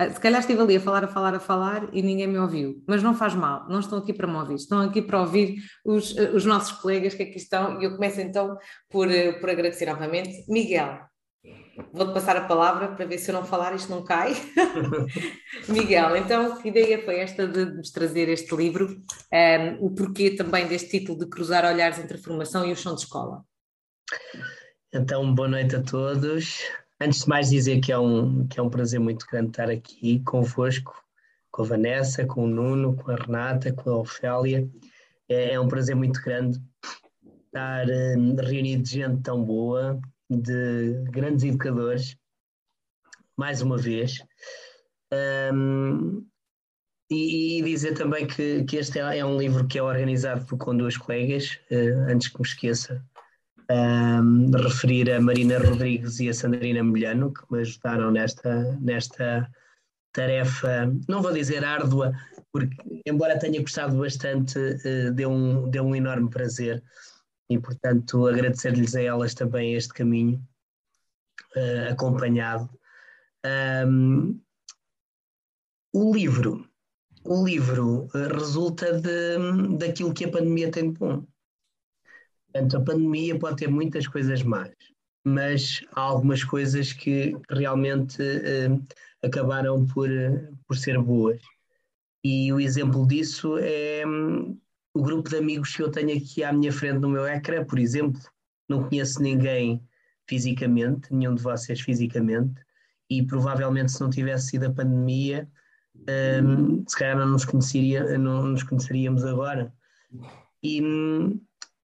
Ah, se calhar estive ali a falar, a falar, a falar e ninguém me ouviu, mas não faz mal, não estão aqui para me ouvir, estão aqui para ouvir os, eh, os nossos colegas que aqui estão e eu começo então por, eh, por agradecer novamente. Miguel, vou-te passar a palavra para ver se eu não falar isto não cai. Miguel, então que ideia foi esta de nos trazer este livro, um, o porquê também deste título de cruzar olhares entre a formação e o chão de escola? Então, boa noite a todos. Antes de mais dizer que é um, que é um prazer muito grande estar aqui convosco, com a Vanessa, com o Nuno, com a Renata, com a Ofélia. É, é um prazer muito grande estar um, reunido de gente tão boa, de grandes educadores, mais uma vez. Um, e, e, dizer também que, que este é, é, um livro que é organizado por, com duas colegas, uh, antes que me esqueça, um, referir a Marina Rodrigues e a Sandrina Milhano, que me ajudaram nesta, nesta tarefa, não vou dizer árdua, porque, embora tenha gostado bastante, uh, deu, um, deu um enorme prazer e, portanto, agradecer-lhes a elas também este caminho uh, acompanhado. Um, o livro, o livro uh, resulta de, daquilo que a pandemia tem de bom. Portanto, a pandemia pode ter muitas coisas más, mas há algumas coisas que realmente uh, acabaram por, por ser boas. E o exemplo disso é um, o grupo de amigos que eu tenho aqui à minha frente no meu ecrã, por exemplo. Não conheço ninguém fisicamente, nenhum de vocês fisicamente, e provavelmente se não tivesse sido a pandemia, um, se calhar não nos, conheceria, não nos conheceríamos agora. E, hum,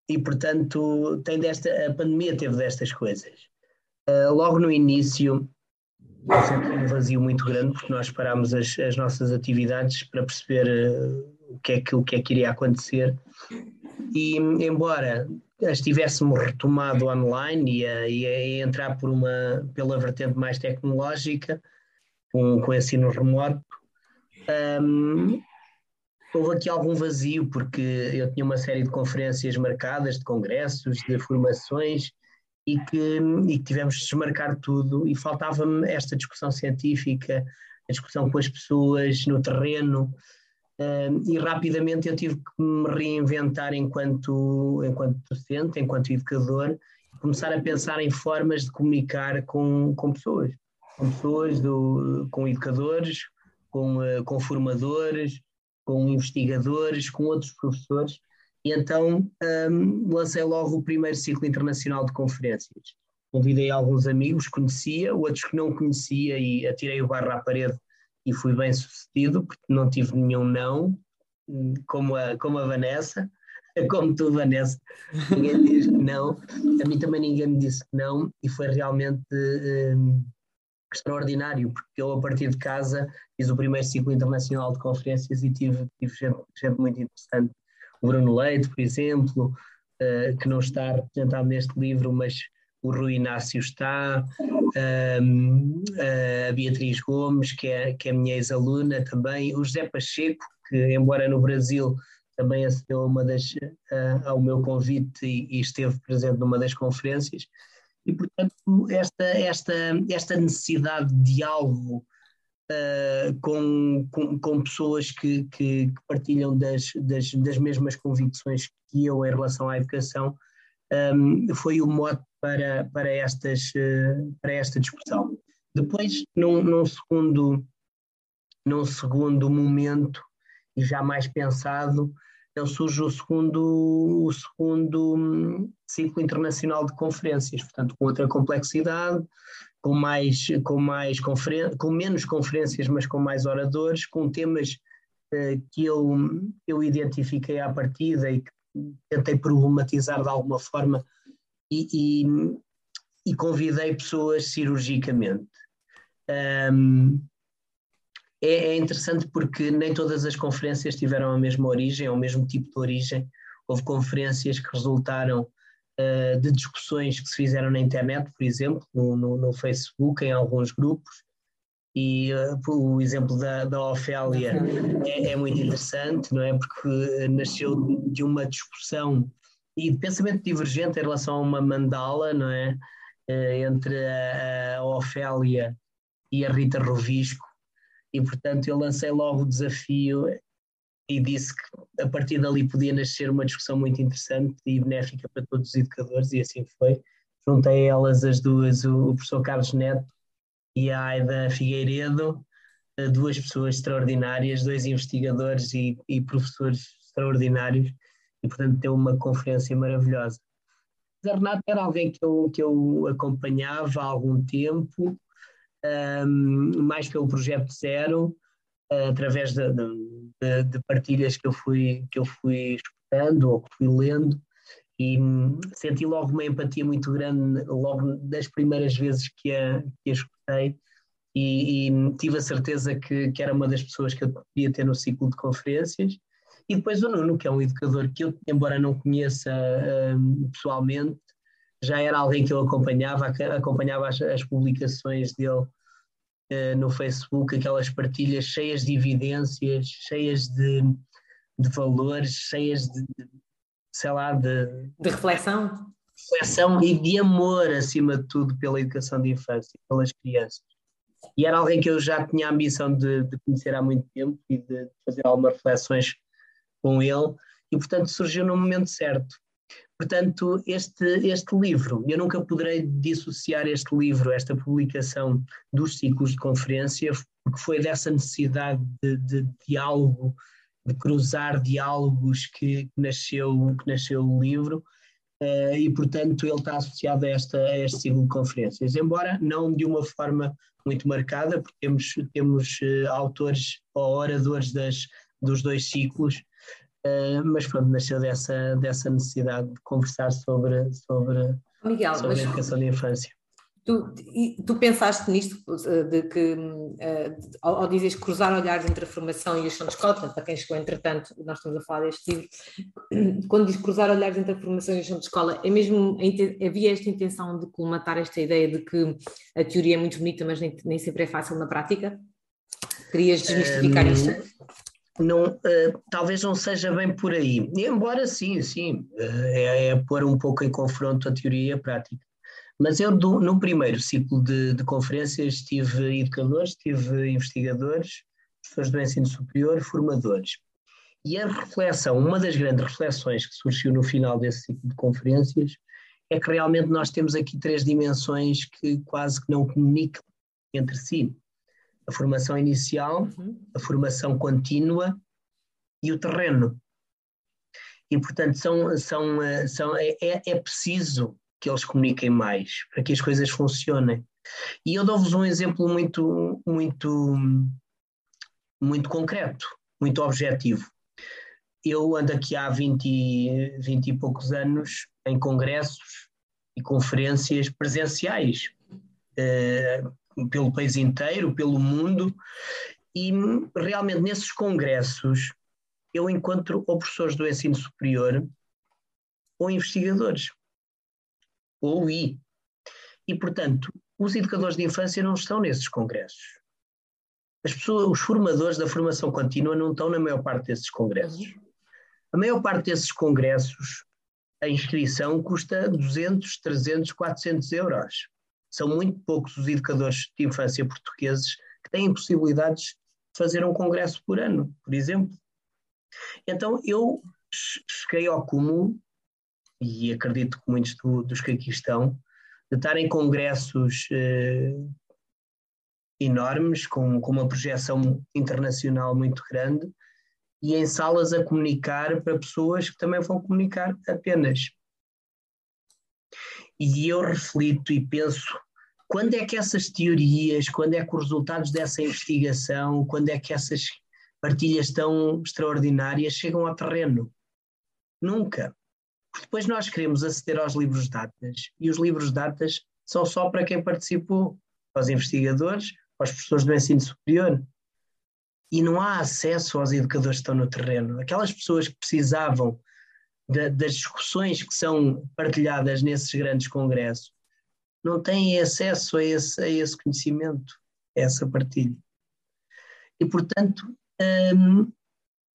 e portanto tem desta, a pandemia teve destas coisas. Uh, logo no início um vazio muito grande porque nós parámos as, as nossas atividades para perceber uh, o, que é que, o que é que iria acontecer e embora as tivéssemos retomado online e a, e a entrar por uma, pela vertente mais tecnológica com, com ensino remoto um, houve aqui algum vazio, porque eu tinha uma série de conferências marcadas, de congressos, de formações, e que, e que tivemos de desmarcar tudo, e faltava-me esta discussão científica, a discussão com as pessoas no terreno, um, e rapidamente eu tive que me reinventar enquanto, enquanto docente, enquanto educador, começar a pensar em formas de comunicar com, com pessoas, com pessoas, do, com educadores, com, uh, com formadores, com investigadores, com outros professores, e então um, lancei logo o primeiro ciclo internacional de conferências. Convidei alguns amigos, conhecia, outros que não conhecia e atirei o barro à parede e fui bem sucedido, porque não tive nenhum não, como a, como a Vanessa, como tu, Vanessa. Ninguém diz que não. A mim também ninguém me disse que não, e foi realmente um, extraordinário, porque eu, a partir de casa, fiz o primeiro ciclo internacional de conferências e tive, tive gente, gente muito interessante. O Bruno Leite, por exemplo, uh, que não está representado neste livro, mas o Rui Inácio está, a Beatriz Gomes, que é, que é minha ex-aluna também, o José Pacheco, que, embora no Brasil também acedeu uma das, uh, ao meu convite e, e esteve presente numa das conferências. E, portanto, esta, esta, esta necessidade de diálogo uh, com, com, com, pessoas que, que, que partilham das, das, das, mesmas convicções que eu em relação à educação um, foi o mote para, para, estas, uh, para esta discussão. Depois, num, num, segundo, num segundo momento, e já mais pensado, então surge o segundo, o segundo hum, ciclo internacional de conferências, portanto com outra complexidade, com mais, com mais conferen com menos conferências, mas com mais oradores, com temas uh, que eu, eu identifiquei à partida e que tentei problematizar de alguma forma e, e, e convidei pessoas cirurgicamente. Um, é, é, interessante porque nem todas as conferências tiveram a mesma origem, ou o mesmo tipo de origem. Houve conferências que resultaram uh, de discussões que se fizeram na internet, por exemplo, no, no, no Facebook, em alguns grupos, e uh, o exemplo da, da Ofélia é, é, muito interessante, não é? Porque nasceu de uma discussão e de pensamento divergente em relação a uma mandala, não é? Uh, entre a, a Ofélia e a Rita Rovisco, e portanto eu lancei logo o desafio e disse que a partir dali podia nascer uma discussão muito interessante e benéfica para todos os educadores, e assim foi. Juntei elas as duas, o professor Carlos Neto e a Aida Figueiredo, eh, duas pessoas extraordinárias, dois investigadores e, e professores extraordinários, e portanto deu uma conferência maravilhosa. A Renata era alguém que eu, que eu acompanhava há algum tempo, mais pelo projeto Zero, através de, de, de, partilhas que eu fui que eu fui escutando ou que fui lendo. E senti logo uma empatia muito grande logo das primeiras vezes que a, que a escutei. E, e, tive a certeza que, que era uma das pessoas que eu podia ter no ciclo de conferências. E depois o Nuno, que é um educador que eu, embora não conheça um, pessoalmente, já era alguém que eu acompanhava, acompanhava as, as publicações dele uh, no Facebook, aquelas partilhas cheias de evidências, cheias de, de valores, cheias de, de, sei lá, de. De reflexão? Reflexão e de amor, acima de tudo, pela educação de infância, pelas crianças. E era alguém que eu já tinha a ambição de, de conhecer há muito tempo e de fazer algumas reflexões com ele, e portanto surgiu no momento certo. Portanto, este, este livro, eu nunca poderei dissociar este livro, esta publicação dos ciclos de conferência, porque foi dessa necessidade de, de diálogo, de cruzar diálogos que, nasceu, que nasceu o livro, uh, e portanto ele está associado a, esta, a este ciclo de conferências, embora não de uma forma muito marcada, porque temos, temos uh, autores ou oradores das, dos dois ciclos, Uh, mas pronto, nasceu dessa, dessa necessidade de conversar sobre, sobre, Miguel, sobre a educação da infância. Tu, tu pensaste nisto, eh, de que, uh, ao, ao dizeres cruzar olhares entre a formação e a de escola, para quem chegou entretanto, nós estamos a falar deste livro, quando diz cruzar olhares entre a formação e a chão de escola, é mesmo, havia esta intenção de colmatar esta ideia de que a teoria é muito bonita, mas nem, nem sempre é fácil na prática? Querias desmistificar um, isto? Não, uh, talvez não seja bem por aí. Embora sim, sim, uh, é, é, pôr um pouco em confronto a teoria e a prática. Mas eu, do, no primeiro ciclo de, de, conferências, tive educadores, tive investigadores, pessoas do ensino superior, formadores. E a reflexão, uma das grandes reflexões que surgiu no final desse ciclo de conferências, é que realmente nós temos aqui três dimensões que quase que não comunicam entre si a formação inicial, uhum. a formação contínua e o terreno. E, portanto, são, são, eh, são, é, é, é preciso que eles comuniquem mais para que as coisas funcionem. E eu dou-vos um exemplo muito, muito, muito concreto, muito objetivo. Eu ando aqui há 20, 20 e poucos anos em congressos e conferências presenciais. Uh, pelo país inteiro, pelo mundo, e realmente nesses congressos eu encontro ou professores do ensino superior ou investigadores, ou I. E, portanto, os educadores de infância não estão nesses congressos. As pessoas, os formadores da formação contínua não estão na maior parte desses congressos. A maior parte desses congressos, a inscrição custa 200, 300, 400 euros. São muito poucos os educadores de infância portugueses que têm possibilidades de fazer um congresso por ano, por exemplo. Então eu cheguei ao cúmulo, e acredito que muitos do, dos que aqui estão, de estar em congressos eh, enormes, com, com uma projeção internacional muito grande, e em salas a comunicar para pessoas que também vão comunicar apenas. E eu reflito e penso quando é que essas teorias, quando é que os resultados dessa investigação, quando é que essas partilhas tão extraordinárias chegam ao terreno? Nunca. Depois nós queremos aceder aos livros datas e os livros datas são só para quem participou, aos investigadores, aos professores do ensino superior. E não há acesso aos educadores que estão no terreno. Aquelas pessoas que precisavam de, das discussões que são partilhadas nesses grandes congressos não têm acesso a esse, a esse conhecimento, a essa partilha. E, portanto, um,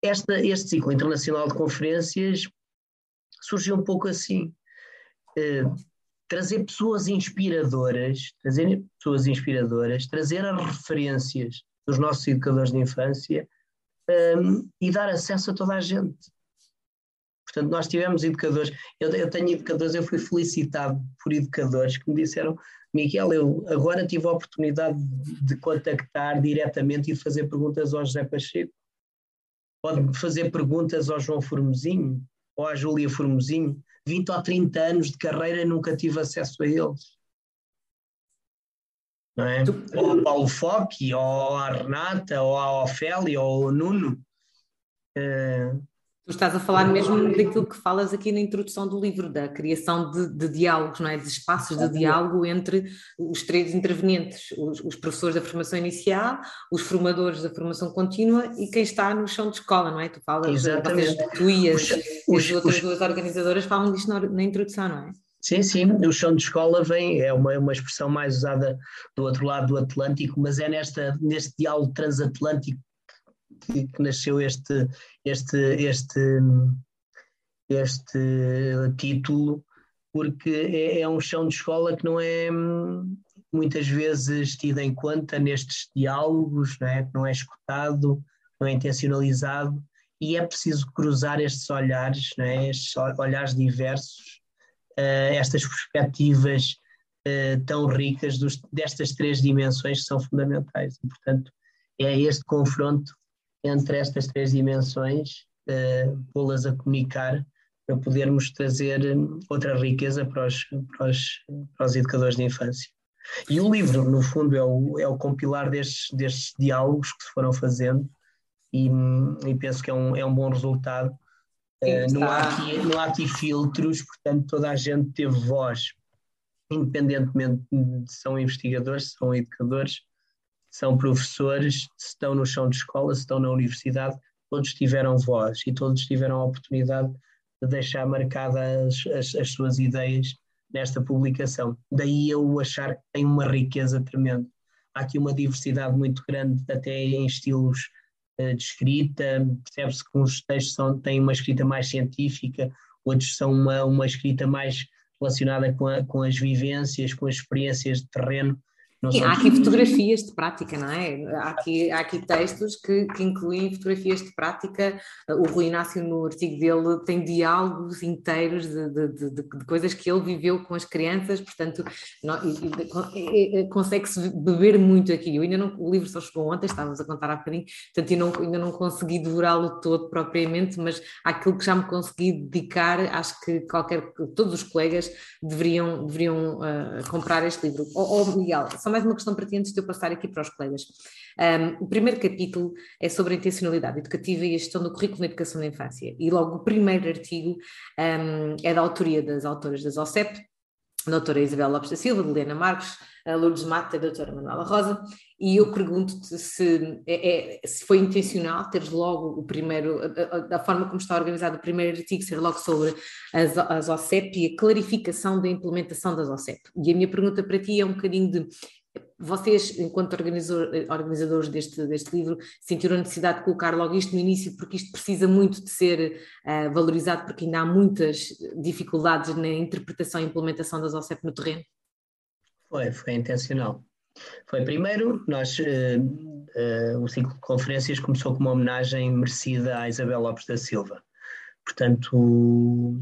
esta, este ciclo internacional de conferências surgiu um pouco assim. Uh, trazer pessoas inspiradoras, trazer pessoas inspiradoras, trazer as referências dos nossos educadores de infância um, e dar acesso a toda a gente. Portanto, nós tivemos educadores, eu, eu, tenho educadores, eu fui felicitado por educadores que me disseram, Miguel, eu agora tive a oportunidade de contactar diretamente e fazer perguntas ao José Pacheco. Pode fazer perguntas ao João Formosinho ou à Júlia Formosinho. 20 ou 30 anos de carreira nunca tive acesso a eles. Não é? Ou ao Paulo Foque, ou à Renata, ou à Ofélia, ou ao Nuno. Uh, Tu estás a falar mesmo daquilo que falas aqui na introdução do livro, da criação de, de diálogos, não é? De espaços de diálogo entre os três intervenientes, os, os, professores da formação inicial, os formadores da formação contínua e quem está no chão de escola, não é? Tu falas, Exatamente. vocês, tu e as, os, as outras duas organizadoras falam disto na, na introdução, não é? Sim, sim, o chão de escola vem, é uma, uma expressão mais usada do outro lado do Atlântico, mas é nesta, neste diálogo transatlântico que, que nasceu este, este, este, este título, porque é, é um chão de escola que não é muitas vezes tido em conta nestes diálogos, não é? que não é escutado, não é intencionalizado, e é preciso cruzar estes olhares, não é? estes olhares diversos, uh, estas perspectivas uh, tão ricas dos, destas três dimensões que são fundamentais. E, portanto, é este confronto entre estas três dimensões, uh, pô-las a comunicar para podermos trazer eh, outra riqueza para os, para os, para os educadores de infância. E o livro, no fundo, é o, é o compilar destes, destes diálogos que se foram fazendo e, e penso que é um, é um bom resultado. Uh, não, há aqui, não há aqui filtros, portanto, toda a gente teve voz, independentemente de se são investigadores, são educadores, são professores, se estão no chão de escola, se estão na universidade, todos tiveram voz e todos tiveram a oportunidade de deixar marcadas as, as suas ideias nesta publicação. Daí eu achar que tem uma riqueza tremenda. Há aqui uma diversidade muito grande, até em estilos uh, de escrita. Percebe-se que uns textos são, têm uma escrita mais científica, outros são uma, uma escrita mais relacionada com, a, com as vivências, com as experiências de terreno. Sim, há aqui fotografias de prática, não é? Há aqui, há aqui textos que, que, incluem fotografias de prática. O Rui Inácio, no artigo dele, tem diálogos inteiros de, de, de, de coisas que ele viveu com as crianças, portanto, consegue-se beber muito aqui. Eu ainda não, o livro só chegou ontem, estávamos a contar há bocadinho, portanto, eu não, ainda não consegui devorá-lo todo propriamente, mas aquilo que já me consegui dedicar, acho que qualquer, todos os colegas deveriam, deveriam uh, comprar este livro. Oh, oh Miguel, só mais uma questão para ti antes de eu passar aqui para os colegas. Um, o primeiro capítulo é sobre a intencionalidade educativa e a gestão do currículo na educação da infância. E logo o primeiro artigo um, é da autoria das autoras das OCEP, a doutora Isabel Lopes da Silva, de Helena Marques, a Lourdes Mata e a doutora Manuela Rosa, e eu pergunto-te se, é, é, se foi intencional teres logo o primeiro, da forma como está organizado o primeiro artigo, ser logo sobre as, as OCEP e a clarificação da implementação das OCEP. E a minha pergunta para ti é um bocadinho de vocês, enquanto organizador, organizadores deste, deste livro, sentiram a necessidade de colocar logo isto no início, porque isto precisa muito de ser uh, valorizado, porque ainda há muitas dificuldades na interpretação e implementação das OCEP no terreno? Foi, foi intencional. Foi primeiro, nós, uh, uh, o ciclo de conferências começou com uma homenagem merecida à Isabel Lopes da Silva. Portanto,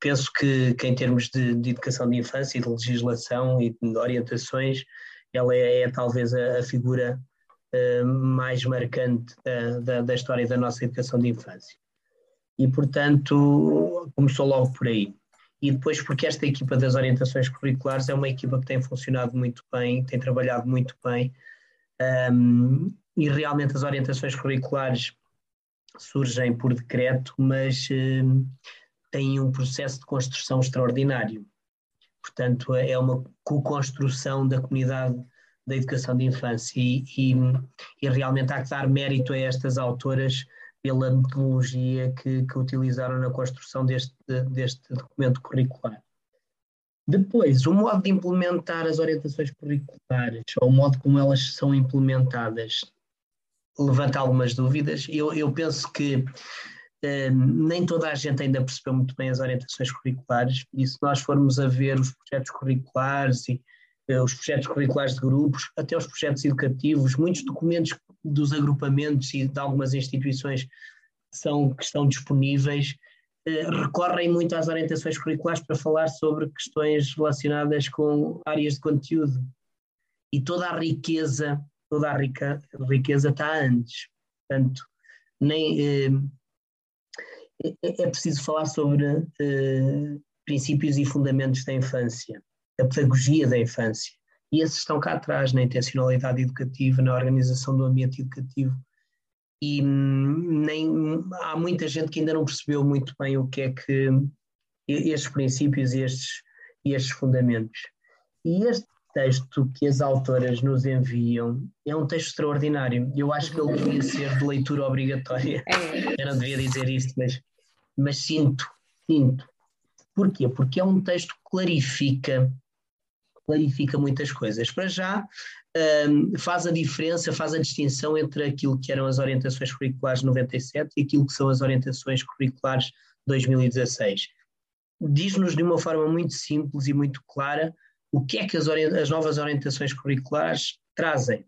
penso que, que em termos de, de, educação de infância e de legislação e de orientações, ela é, é talvez a, a figura uh, mais marcante da, da, da, história da nossa educação de infância. E, portanto, começou logo por aí. E depois, porque esta equipa das orientações curriculares é uma equipa que tem funcionado muito bem, tem trabalhado muito bem, um, e realmente as orientações curriculares surgem por decreto, mas um, têm um processo de construção extraordinário. Portanto, é uma co-construção da comunidade da educação de infância e, e, e, realmente há que dar mérito a estas autoras pela metodologia que, que utilizaram na construção deste, deste documento curricular. Depois, o modo de implementar as orientações curriculares, ou o modo como elas são implementadas, levanta algumas dúvidas. Eu, eu penso que nem toda a gente ainda percebeu muito bem as orientações curriculares, e se nós formos a ver os projetos curriculares e, eh, os projetos curriculares de grupos, até os projetos educativos, muitos documentos dos agrupamentos e de algumas instituições são, que estão disponíveis eh, recorrem muito às orientações curriculares para falar sobre questões relacionadas com áreas de conteúdo. E toda a riqueza, toda a rica, riqueza está antes. Portanto, nem, eh, é, é preciso falar sobre eh, princípios e fundamentos da infância, a pedagogia da infância. E esses estão cá atrás, na intencionalidade educativa, na organização do ambiente educativo. E hum, nem, há muita gente que ainda não percebeu muito bem o que é que estes princípios e estes, estes fundamentos. E este texto que as autoras nos enviam é um texto extraordinário. Eu acho que ele devia ser de leitura obrigatória. É. Eu não devia dizer isto, mas, mas sinto, sinto Porquê? Porque é um texto que clarifica, clarifica muitas coisas. Para já, um, faz a diferença, faz a distinção entre aquilo que eram as orientações curriculares de 97 e aquilo que são as orientações curriculares de 2016. Diz-nos de uma forma muito simples e muito clara o que é que as, as novas orientações curriculares trazem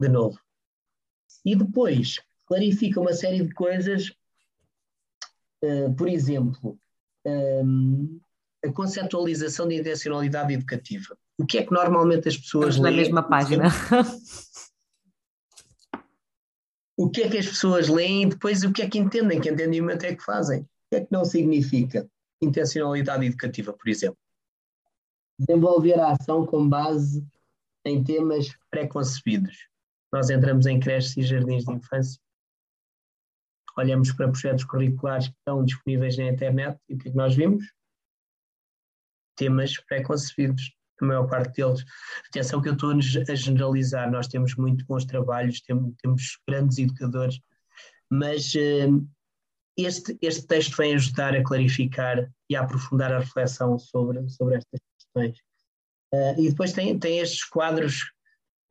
de novo. E depois clarifica uma série de coisas, uh, por exemplo, um, a conceptualização de intencionalidade educativa. O que é que normalmente as pessoas leem? Na mesma página. O que é que as pessoas leem e depois o que é que entendem, que entendimento é que fazem? O que é que não significa intencionalidade educativa, por exemplo? Desenvolver a ação com base em temas pré-concebidos. Nós entramos em creches e jardins de infância olhamos para projetos curriculares que estão disponíveis na internet e o que é que nós vimos? Temas pré-concebidos, a maior parte deles. Atenção que eu estou a generalizar, nós temos muito bons trabalhos, temos, grandes educadores, mas uh, este, este texto vem ajudar a clarificar e a aprofundar a reflexão sobre, sobre estas questões. Uh, e depois tem, tem estes quadros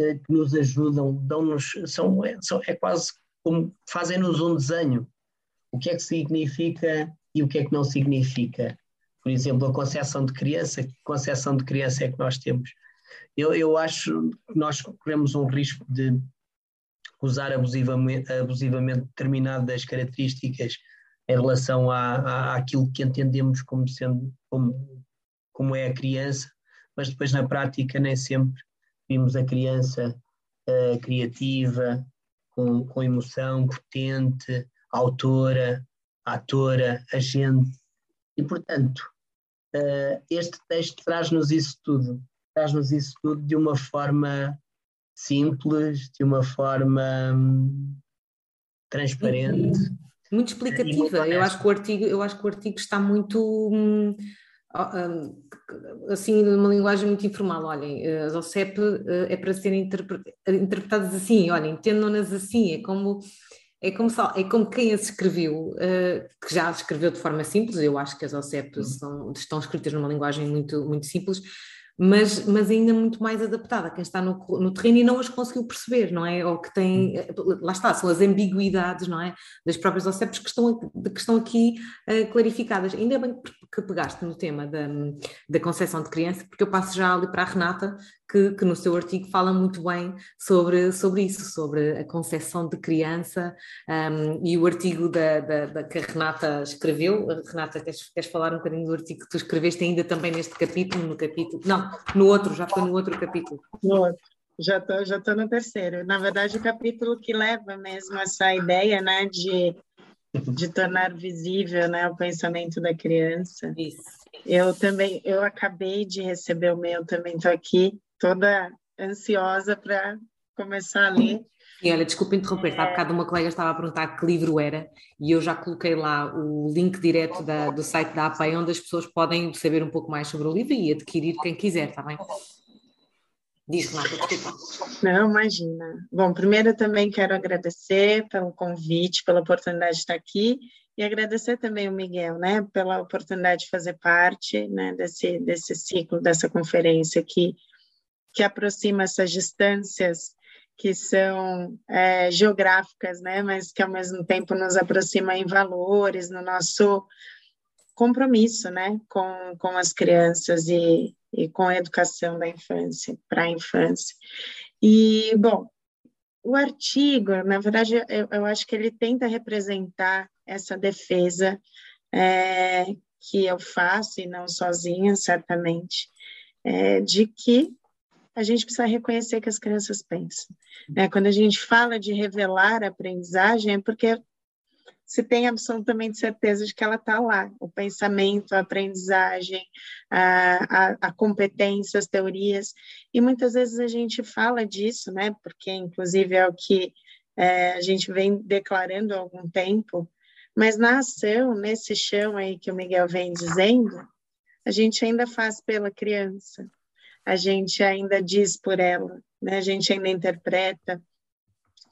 uh, que nos ajudam, dão-nos, são, é, são, é quase como fazem-nos um desenho. O que é que significa e o que é que não significa. Por exemplo, a concepção de criança, que concepção de criança é que nós temos? Eu, eu acho que nós corremos um risco de usar abusivamente, abusivamente determinadas características em relação à, à, àquilo que entendemos como sendo como, como é a criança, mas depois na prática nem sempre vimos a criança uh, criativa, com, com emoção, potente, autora, atora, agente. E, portanto, uh, este texto traz-nos isso tudo. Traz-nos isso tudo de uma forma simples, de uma forma hum, transparente. Muito explicativa. Eu acho que o artigo, eu acho que o artigo está muito hum, assim, numa linguagem muito informal, olhem, as OCEP eh, é para serem interpretadas assim, olhem, entendam-nas assim, é como, é como, é como quem as escreveu, eh, que já as escreveu de forma simples, eu acho que as OCEP uhum. são, estão escritas numa linguagem muito, muito simples, mas, mas ainda muito mais adaptada a quem está no, no terreno e não as conseguiu perceber, não é? Ou que tem, hum. lá está, são as ambiguidades, não é? Das próprias OCEPs que estão, que estão aqui uh, clarificadas. Ainda bem que pegaste no tema da, da concepção de criança, porque eu passo já ali para a Renata, que, que, no seu artigo fala muito bem sobre, sobre isso, sobre a concepção de criança um, e o artigo da, da, da, que a Renata escreveu. Renata, queres, queres falar um bocadinho do artigo que tu escreveste ainda também neste capítulo, no capítulo, não, no outro, já foi no outro capítulo. No outro. Já estou já tô no terceiro. Na verdade, o capítulo que leva mesmo essa ideia né, de, de tornar visível né, o pensamento da criança. Isso. Eu também, eu acabei de receber o meu, também estou aqui toda ansiosa para começar a ler. E olha, desculpa interromper, há bocado uma colega estava a perguntar que livro era e eu já coloquei lá o link direto da, do site da APA onde as pessoas podem saber um pouco mais sobre o livro e adquirir quem quiser, está bem? Diz, Renata, desculpa. Não, imagina. Bom, primeiro também quero agradecer pelo convite, pela oportunidade de estar aqui e agradecer também o Miguel, né, pela oportunidade de fazer parte, né, desse, desse ciclo, dessa conferência aqui que aproxima essas distâncias que são é, geográficas, né, mas que ao mesmo tempo nos aproxima em valores, no nosso compromisso, né, com, com as crianças e, e com a educação da infância, para a infância. E, bom, o artigo, na verdade, eu, eu acho que ele tenta representar essa defesa é, que eu faço, e não sozinha, certamente, é, de que a gente precisa reconhecer que as crianças pensam. Né? Quando a gente fala de revelar a aprendizagem, é porque se tem absolutamente certeza de que ela está lá. O pensamento, a aprendizagem, a, a, a, competência, as teorias. E muitas vezes a gente fala disso, né? Porque, inclusive, é o que é, a gente vem declarando há algum tempo. Mas na ação, nesse chão aí que o Miguel vem dizendo, a gente ainda faz pela criança, a gente ainda diz por ela, né? a gente ainda interpreta,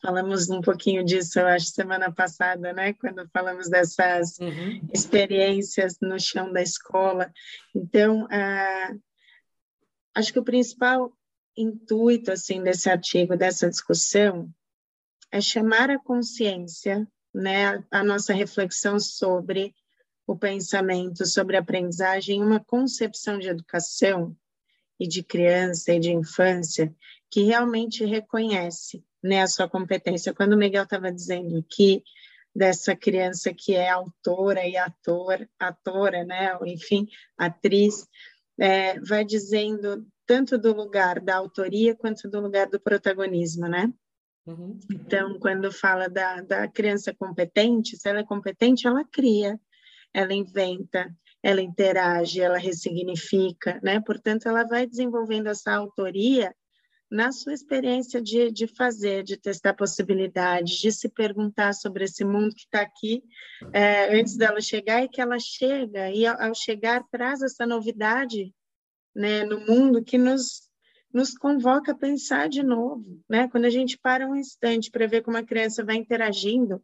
Falamos um pouquinho disso, eu acho, semana passada, né? Quando falamos dessas uhum. experiências no chão da escola. Então, ah, acho que o principal intuito, assim, desse artigo, dessa discussão, é chamar a consciência, né? A nossa reflexão sobre o pensamento, sobre a aprendizagem, uma concepção de educação e de criança e de infância que realmente reconhece né, a sua competência. Quando o Miguel estava dizendo que dessa criança que é autora e ator, atora, né, enfim, atriz, é, vai dizendo tanto do lugar da autoria quanto do lugar do protagonismo, né? Uhum. Então, quando fala da, da criança competente, se ela é competente, ela cria, ela inventa, ela interage, ela ressignifica, né? Portanto, ela vai desenvolvendo essa autoria na sua experiência de, de fazer, de testar possibilidades, de se perguntar sobre esse mundo que está aqui é, antes dela chegar e que ela chega e ao, ao chegar traz essa novidade né, no mundo que nos nos convoca a pensar de novo, né? Quando a gente para um instante para ver como a criança vai interagindo,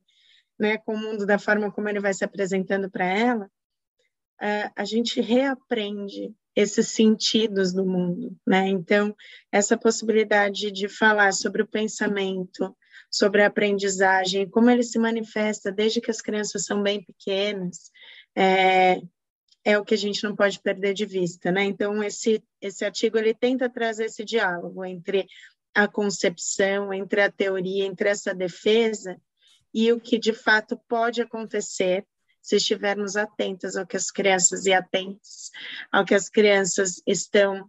né, com o mundo da forma como ele vai se apresentando para ela, é, a gente reaprende esses sentidos do mundo, né? Então, essa possibilidade de falar sobre o pensamento, sobre a aprendizagem, como ele se manifesta desde que as crianças são bem pequenas, é, é o que a gente não pode perder de vista, né? Então, esse, esse artigo, ele tenta trazer esse diálogo entre a concepção, entre a teoria, entre essa defesa e o que de fato pode acontecer se estivermos atentas ao que as crianças e atentos ao que as crianças estão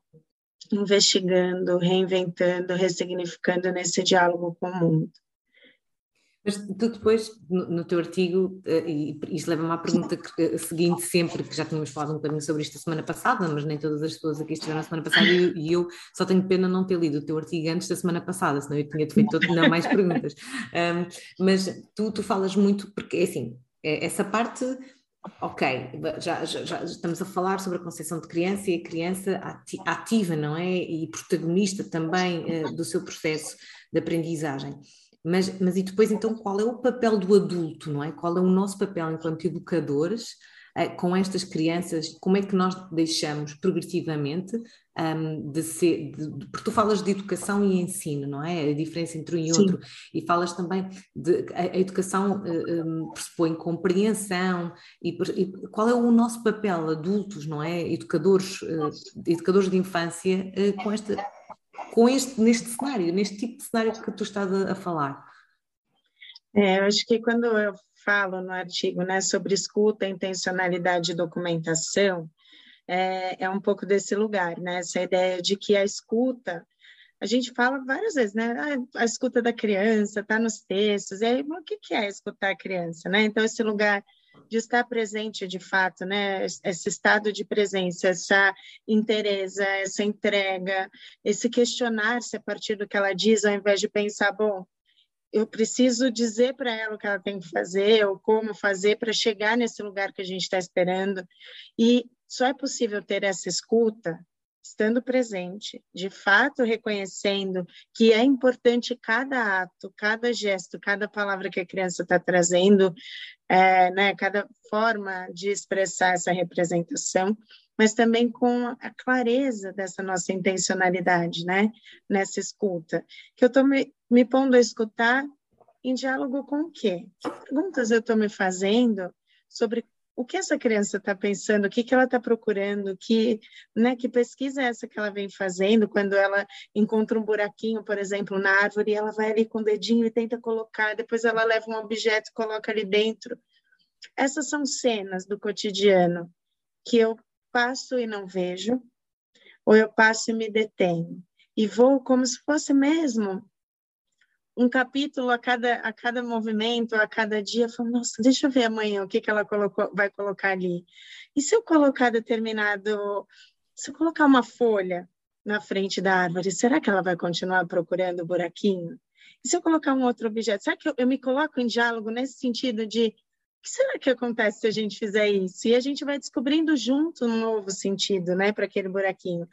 investigando, reinventando, ressignificando nesse diálogo com o mundo. Mas tu depois, no, teu artigo, uh, e isto leva-me à pergunta uh, seguinte sempre, que já tínhamos falado um bocadinho sobre isto a semana passada, mas nem todas as pessoas aqui estiveram a semana passada, e, eu só tenho pena não ter lido o teu artigo antes da semana passada, senão eu tinha-te feito todo, não mais perguntas. Um, mas tu, tu falas muito, porque é assim, essa parte, ok, já, já, já, estamos a falar sobre a concepção de criança e a criança ativa, não é? E protagonista também uh, do seu processo de aprendizagem. Mas, mas e depois, então, qual é o papel do adulto, não é? Qual é o nosso papel enquanto educadores com estas crianças? Como é que nós deixamos progressivamente um, de ser, de, porque tu falas de educação e ensino, não é? A diferença entre um e Sim. outro, e falas também de a, a educação um, pressupõe compreensão e, e, qual é o nosso papel, adultos, não é? Educadores, uh, educadores de infância, uh, com esta, com este, neste cenário, neste tipo de cenário que tu estás a, a falar. É, eu acho que quando eu falo no artigo né, sobre escuta, intencionalidade e documentação, é, é um pouco desse lugar, né? Essa ideia de que a escuta, a gente fala várias vezes, né? Ah, a escuta da criança está nos textos, e aí, o que é escutar a criança, né? Então, esse lugar de estar presente de fato, né? Esse estado de presença, essa interesa, essa entrega, esse questionar-se a partir do que ela diz, ao invés de pensar, bom, eu preciso dizer para ela o que ela tem que fazer ou como fazer para chegar nesse lugar que a gente está esperando. E só é possível ter essa escuta estando presente, de fato reconhecendo que é importante cada ato, cada gesto, cada palavra que a criança está trazendo, é, né, cada forma de expressar essa representação, mas também com a clareza dessa nossa intencionalidade, né, nessa escuta, que eu estou me, me pondo a escutar em diálogo com o quê? Que perguntas eu estou me fazendo sobre o que essa criança está pensando, o que, que ela está procurando, que, né, que pesquisa é essa que ela vem fazendo quando ela encontra um buraquinho, por exemplo, na árvore, e ela vai ali com o dedinho e tenta colocar, depois ela leva um objeto e coloca ali dentro. Essas são cenas do cotidiano que eu passo e não vejo, ou eu passo e me detenho, e vou como se fosse mesmo um capítulo a cada, a cada movimento, a cada dia, falo, nossa, deixa eu ver amanhã o que, que ela colocou, vai colocar ali. E se eu colocar determinado, se eu colocar uma folha na frente da árvore, será que ela vai continuar procurando o buraquinho? E se eu colocar um outro objeto, será que eu, eu me coloco em diálogo nesse sentido de que será que acontece se a gente fizer isso? E a gente vai descobrindo junto um novo sentido, né, para aquele buraquinho.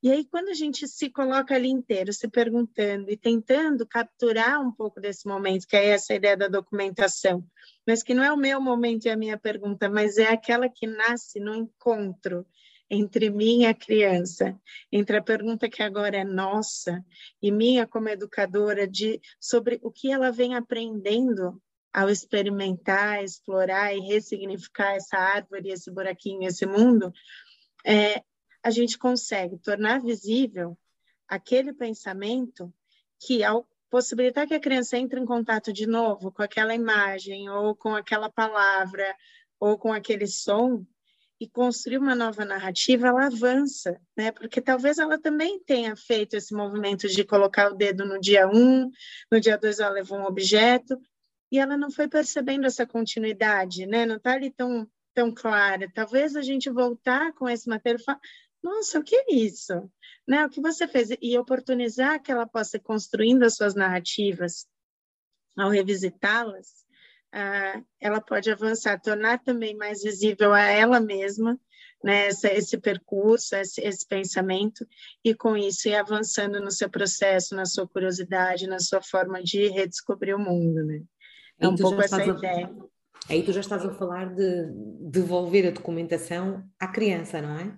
E aí, quando a gente se coloca ali inteiro, se perguntando e tentando capturar um pouco desse momento, que é essa ideia da documentação, mas que não é o meu momento e a minha pergunta, mas é aquela que nasce no encontro entre mim e a criança, entre a pergunta que agora é nossa e minha como educadora de sobre o que ela vem aprendendo ao experimentar, explorar e ressignificar essa árvore, esse buraquinho, esse mundo, é, a gente consegue tornar visível aquele pensamento que, ao possibilitar que a criança entre em contato de novo com aquela imagem, ou com aquela palavra, ou com aquele som, e construir uma nova narrativa, ela avança, né? Porque talvez ela também tenha feito esse movimento de colocar o dedo no dia um, no dia dois ela levou um objeto, e ela não foi percebendo essa continuidade, né? Não está ali tão, tão clara. Talvez a gente voltar com esse material e falar, nossa, o que é isso? Né? O que você fez? E oportunizar que ela possa ir construindo as suas narrativas ao revisitá-las, uh, ela pode avançar, tornar também mais visível a ela mesma né, esse, esse percurso, esse, esse, pensamento, e com isso ir avançando no seu processo, na sua curiosidade, na sua forma de redescobrir o mundo, né? É um pouco essa ideia. Aí tu já estás a falar de devolver a documentação à criança, não é?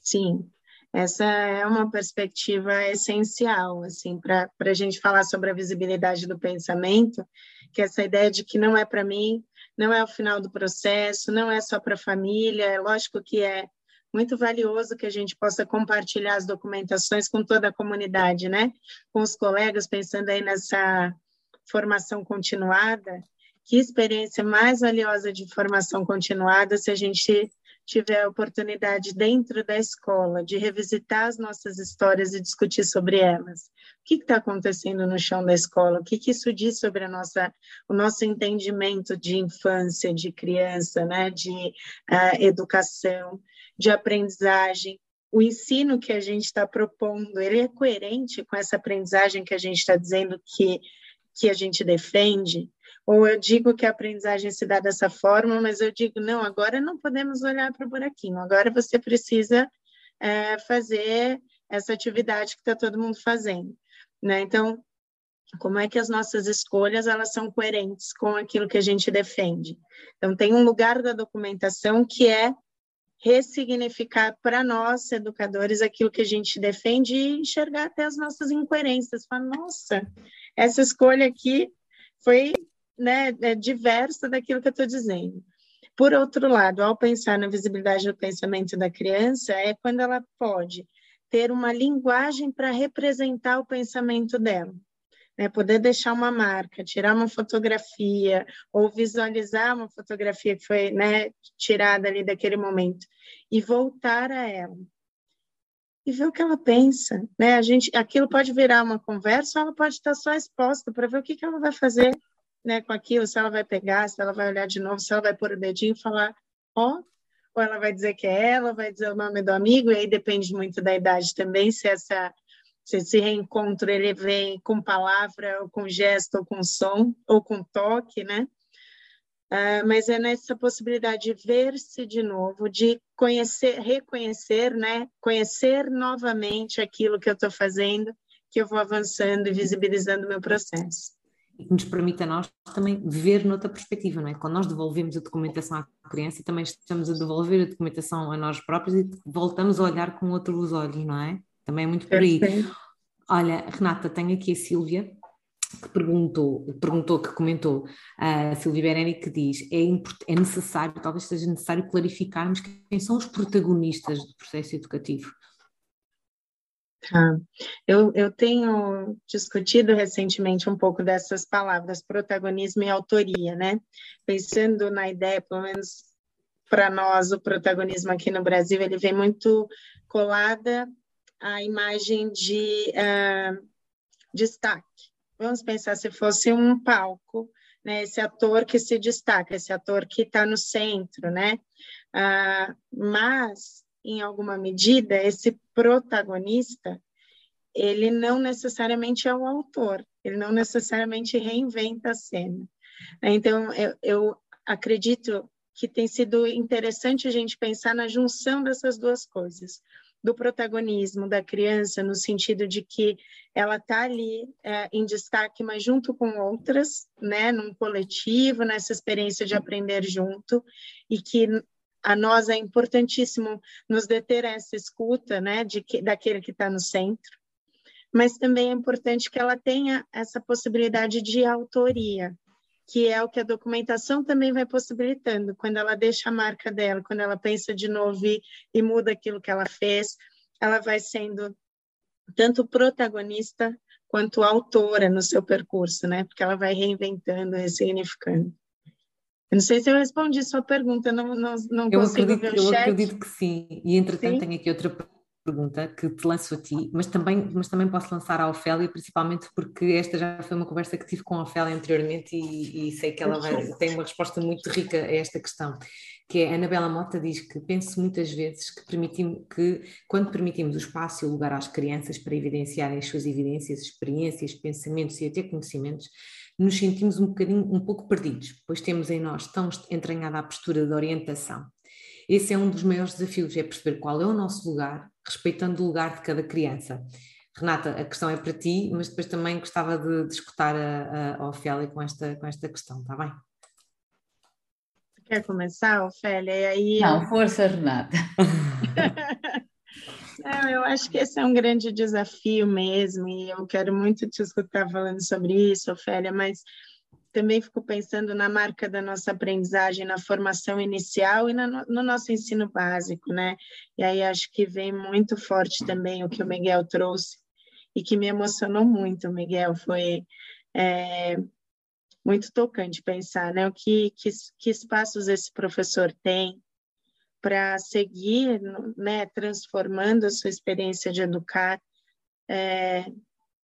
Sim, essa é uma perspectiva essencial, assim, para a gente falar sobre a visibilidade do pensamento, que é essa ideia de que não é para mim, não é o final do processo, não é só para a família, é lógico que é muito valioso que a gente possa compartilhar as documentações com toda a comunidade, né? Com os colegas, pensando aí nessa formação continuada, que experiência mais valiosa de formação continuada se a gente tiver a oportunidade dentro da escola de revisitar as nossas histórias e discutir sobre elas. O que está acontecendo no chão da escola? O que, que isso diz sobre a nossa, o nosso entendimento de infância, de criança, né? de uh, educação, de aprendizagem? O ensino que a gente está propondo, ele é coerente com essa aprendizagem que a gente está dizendo que que a gente defende, ou eu digo que a aprendizagem se dá dessa forma, mas eu digo, não, agora não podemos olhar para o buraquinho, agora você precisa é, fazer essa atividade que está todo mundo fazendo. Né? Então, como é que as nossas escolhas elas são coerentes com aquilo que a gente defende? Então, tem um lugar da documentação que é ressignificar para nós, educadores, aquilo que a gente defende e enxergar até as nossas incoerências. Falar, nossa, essa escolha aqui foi né, é diversa daquilo que eu estou dizendo. Por outro lado, ao pensar na visibilidade do pensamento da criança, é quando ela pode ter uma linguagem para representar o pensamento dela. Né, poder deixar uma marca, tirar uma fotografia ou visualizar uma fotografia que foi né, tirada ali daquele momento e voltar a ela e ver o que ela pensa, né? A gente, aquilo pode virar uma conversa, ela pode estar só exposta para ver o que, que ela vai fazer, né, com aquilo, se ela vai pegar, se ela vai olhar de novo, se ela vai pôr o dedinho e falar, ó, oh, ou ela vai dizer que é ela, vai dizer o nome do amigo, e aí depende muito da idade também, se essa se esse reencontro ele vem com palavra, ou com gesto, ou com som, ou com toque, né? Uh, mas é nessa possibilidade de ver-se de novo, de conhecer, reconhecer, né? Conhecer novamente aquilo que eu estou fazendo, que eu vou avançando e visibilizando o meu processo. E que nos permite a nós também ver noutra perspectiva, não é? Quando nós devolvemos a documentação à criança, também estamos a devolver a documentação a nós próprios e voltamos a olhar com outros olhos, não é? Também é muito por aí. Olha, Renata, tenho aqui a Sílvia que perguntou, perguntou, que comentou a Silvia Bereni, que diz é, é necessário, talvez seja necessário clarificarmos quem são os protagonistas do processo educativo. Tá. Eu, eu tenho discutido recentemente um pouco dessas palavras, protagonismo e autoria, né? Pensando na ideia, pelo menos para nós, o protagonismo aqui no Brasil, ele vem muito colada à imagem de uh, destaque. Vamos pensar se fosse um palco, né? Esse ator que se destaca, esse ator que está no centro, né? Uh, mas em alguma medida, esse protagonista, ele não necessariamente é o autor, ele não necessariamente reinventa a cena. Então, eu, eu acredito que tem sido interessante a gente pensar na junção dessas duas coisas do protagonismo da criança, no sentido de que ela está ali é, em destaque, mas junto com outras, né, num coletivo, nessa experiência de aprender junto, e que a nós é importantíssimo nos deter a essa escuta, né, de que, daquele que está no centro, mas também é importante que ela tenha essa possibilidade de autoria, que é o que a documentação também vai possibilitando, quando ela deixa a marca dela, quando ela pensa de novo e, e muda aquilo que ela fez, ela vai sendo tanto protagonista quanto autora no seu percurso, né? Porque ela vai reinventando, ressignificando. Eu não sei se eu respondi sua pergunta, não, não, não eu consigo acredito, ver o eu chat. Eu acredito que sim, e entretanto sim? tenho aqui outra pergunta que te lanço a ti, mas também, mas também posso lançar à Ofélia, principalmente porque esta já foi uma conversa que tive com a Ofélia anteriormente e, e sei que ela vai, tem uma resposta muito rica a esta questão, que é a Anabela Mota diz que penso muitas vezes que, permitimos, que quando permitimos o espaço e o lugar às crianças para evidenciarem as suas evidências, experiências, pensamentos e até conhecimentos, nos sentimos um bocadinho, um pouco perdidos, pois temos em nós tão entranhada a postura de orientação. Esse é um dos maiores desafios, é perceber qual é o nosso lugar, respeitando o lugar de cada criança. Renata, a questão é para ti, mas depois também gostava de, de escutar a, a Ofélia com esta, com esta questão, está bem? Quer começar, Ofélia? E aí... Não, força, Renata. Não, eu acho que esse é um grande desafio mesmo, e eu quero muito te escutar falando sobre isso, Ofélia, mas também fico pensando na marca da nossa aprendizagem na formação inicial e no, no nosso ensino básico, né? E aí acho que vem muito forte também o que o Miguel trouxe e que me emocionou muito, Miguel, foi é, muito tocante pensar, né? O que, que, que espaços esse professor tem para seguir né, transformando a sua experiência de educar, é,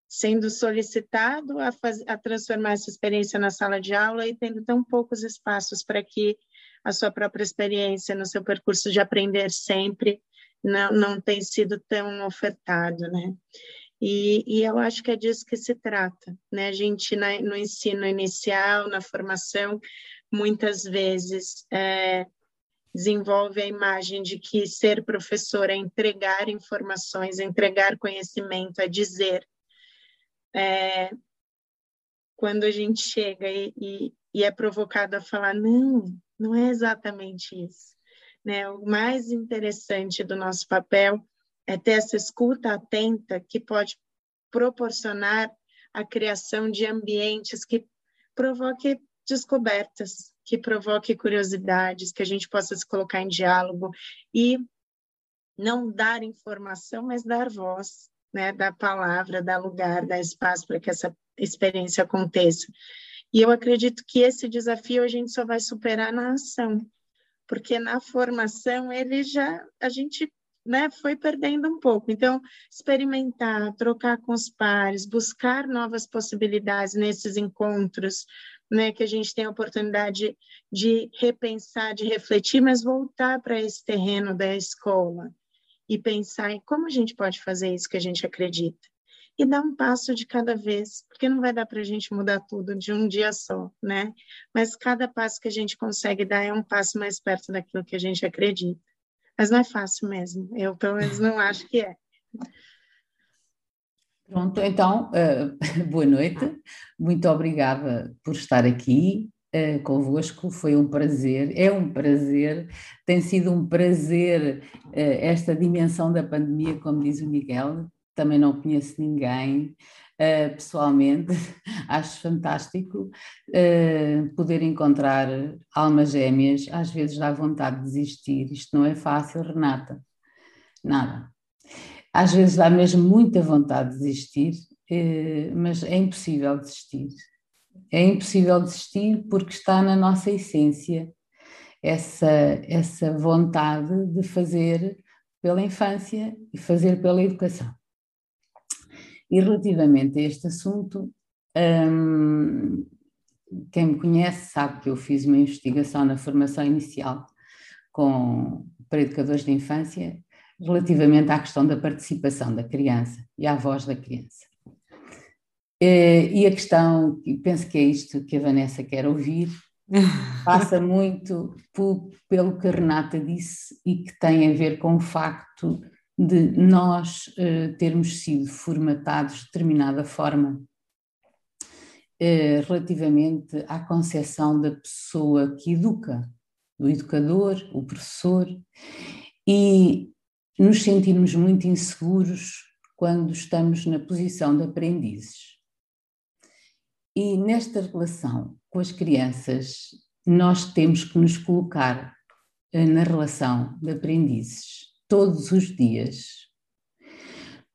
sendo solicitado a, faz, a transformar essa experiência na sala de aula e tendo tão poucos espaços para que a sua própria experiência no seu percurso de aprender sempre não, não tem sido tão ofertado, né? E, e, eu acho que é disso que se trata, né? A gente na, no ensino inicial, na formação, muitas vezes é, desenvolve a imagem de que ser professor é entregar informações, entregar conhecimento, é dizer. É, quando a gente chega e, e, e, é provocado a falar, não, não é exatamente isso. Né? O mais interessante do nosso papel é ter essa escuta atenta que pode proporcionar a criação de ambientes que provoquem descobertas, que provoque curiosidades, que a gente possa se colocar em diálogo e não dar informação, mas dar voz, né, dar palavra, dar lugar, dar espaço para que essa experiência aconteça. E eu acredito que esse desafio a gente só vai superar na ação, porque na formação ele já a gente né, foi perdendo um pouco. Então, experimentar, trocar com os pares, buscar novas possibilidades nesses encontros, né, que a gente tem a oportunidade de repensar, de refletir, mas voltar para esse terreno da escola e pensar em como a gente pode fazer isso que a gente acredita. E dar um passo de cada vez, porque não vai dar para a gente mudar tudo de um dia só, né? Mas cada passo que a gente consegue dar é um passo mais perto daquilo que a gente acredita. Mas não é fácil mesmo, eu pelo menos não acho que é. Pronto, então, uh, boa noite, muito obrigada por estar aqui uh, convosco, foi um prazer, é um prazer, tem sido um prazer uh, esta dimensão da pandemia, como diz o Miguel, também não conheço ninguém uh, pessoalmente, acho fantástico uh, poder encontrar almas gêmeas, às vezes dá vontade de desistir, isto não é fácil, Renata, nada. Às vezes dá mesmo muita vontade de desistir, uh, mas é impossível desistir. É impossível desistir porque está na nossa essência essa, essa vontade de fazer pela infância e fazer pela educação. E relativamente a este assunto, hum, quem me conhece sabe que eu fiz uma investigação na formação inicial com, para educadores de infância relativamente à questão da participação da criança e à voz da criança. E a questão, e penso que é isto que a Vanessa quer ouvir, passa muito pelo que a Renata disse e que tem a ver com o facto de nós uh, termos sido formatados de determinada forma uh, relativamente à concepção da pessoa que educa, o educador, o professor, e nos sentirmos muito inseguros quando estamos na posição de aprendizes. E nesta relação com as crianças, nós temos que nos colocar uh, na relação de aprendizes todos os dias.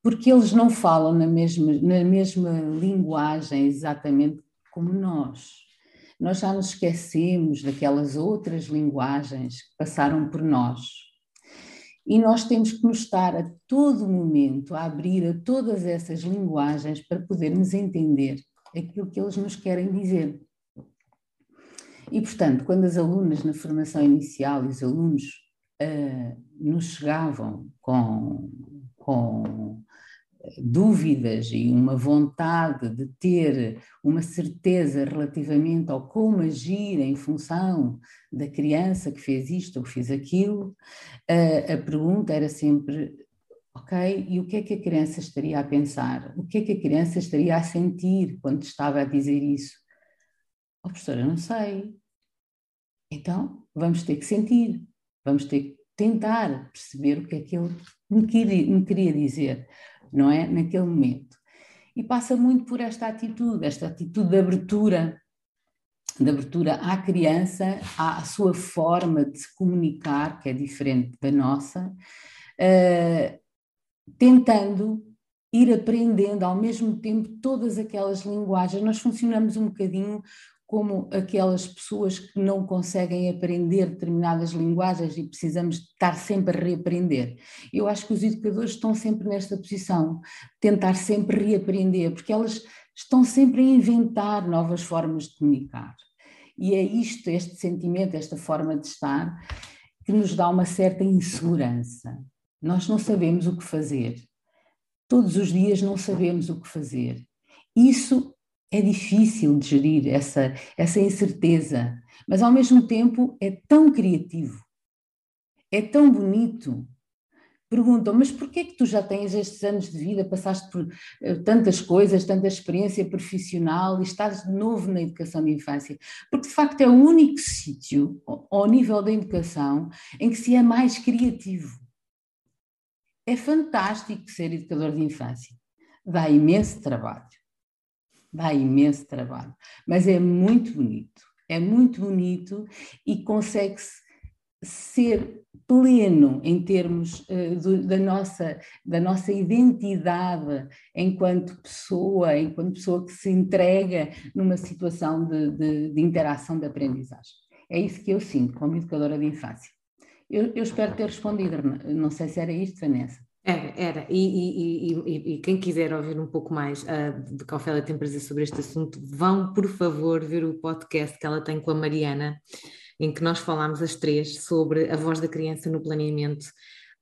Porque eles não falam na mesma, na mesma linguagem exatamente como nós. Nós já nos esquecemos daquelas outras linguagens que passaram por nós. E nós temos que nos estar a todo momento a abrir a todas essas linguagens para podermos entender aquilo que eles nos querem dizer. E, portanto, quando as alunas na formação inicial e os alunos uh, nos chegavam com, com dúvidas e uma vontade de ter uma certeza relativamente ao como agir em função da criança que fez isto ou fez aquilo, a, a pergunta era sempre: ok, e o que é que a criança estaria a pensar? O que é que a criança estaria a sentir quando estava a dizer isso? Oh, professora, não sei. Então, vamos ter que sentir. Vamos ter que tentar perceber o que é que ele me queria, me queria dizer, não é? Naquele momento. E passa muito por esta atitude, esta atitude de abertura, de abertura à criança, à sua forma de se comunicar, que é diferente da nossa, uh, tentando ir aprendendo ao mesmo tempo todas aquelas linguagens. Nós funcionamos um bocadinho como aquelas pessoas que não conseguem aprender determinadas linguagens e precisamos estar sempre a reaprender. Eu acho que os educadores estão sempre nesta posição, tentar sempre reaprender, porque elas estão sempre a inventar novas formas de comunicar. E é isto, este sentimento, esta forma de estar, que nos dá uma certa insegurança. Nós não sabemos o que fazer. Todos os dias não sabemos o que fazer. Isso é difícil de gerir essa, essa incerteza, mas ao mesmo tempo é tão criativo, é tão bonito. Perguntam, mas porquê é que tu já tens estes anos de vida, passaste por uh, tantas coisas, tanta experiência profissional e estás de novo na educação de infância? Porque de facto é o único sítio, ao nível da educação, em que se é mais criativo. É fantástico ser educador de infância, dá imenso trabalho dá imenso trabalho, mas é muito bonito, é muito bonito e consegue-se ser pleno em termos uh, do, da, nossa, da nossa identidade enquanto pessoa, enquanto pessoa que se entrega numa situação de, de, de interação de aprendizagem. É isso que eu sinto como educadora de infância. Eu, eu espero ter respondido, não sei se era isto, Vanessa. Era, era. E, e, e, e, quem quiser ouvir um pouco mais uh, de que a Ofélia tem prazer sobre este assunto, vão, por favor, ver o podcast que ela tem com a Mariana, em que nós falámos as três sobre a voz da criança no planeamento.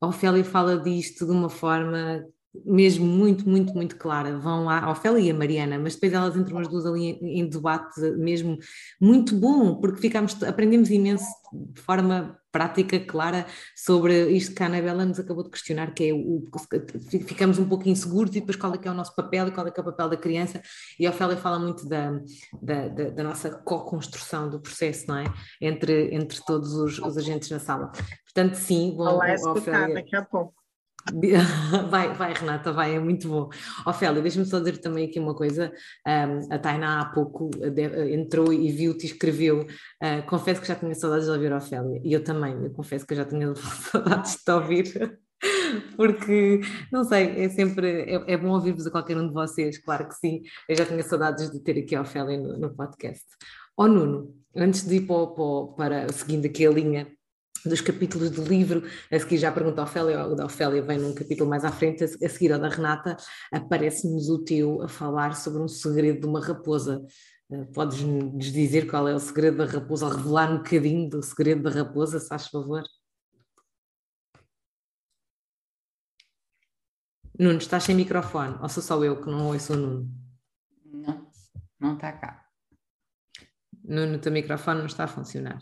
A Ofélia fala disto de uma forma mesmo muito, muito, muito clara. Vão lá, a Ofélia e a Mariana, mas depois elas entram as duas ali em, em debate mesmo muito bom, porque ficamos, aprendemos imenso de forma prática, clara, sobre isto que a Anabela nos acabou de questionar, que é o, ficamos um pouco inseguros e depois qual é que é o nosso papel e qual é que é o papel da criança, e a Ofélia fala muito da, da, da, da nossa co-construção do processo, não é? Entre, entre todos os, os agentes na sala. Portanto, sim, vou... Olá, escutar Ofélia... daqui a pouco. Vai, vai, Renata, vai, é muito bom. Ofélia, deixa-me só dizer também aqui uma coisa. Um, a Tainá há pouco entrou e viu-te e escreveu. Uh, confesso que já tinha saudades de ouvir a Ofélia, e eu também, eu confesso que já tinha saudades de te ouvir. Porque, não sei, é sempre, é, é bom ouvir-vos a qualquer um de vocês, claro que sim. Eu já tinha saudades de ter aqui a Ofélia no, no podcast. Ó oh, Nuno, antes de ir para, para, para seguindo aqui a linha dos capítulos do livro, a seguir já pergunta a Ofélia, o da Ofélia vem num capítulo mais à frente, a seguir ao da Renata, aparece-nos o teu a falar sobre um segredo de uma raposa. Eh, podes-nos dizer qual é o segredo da raposa, ou revelar um bocadinho do segredo da raposa, se faz favor? Nuno, estás sem microfone, ou sou só eu que não ouço o Nuno? Não, não está cá. Nuno, o teu microfone não está a funcionar.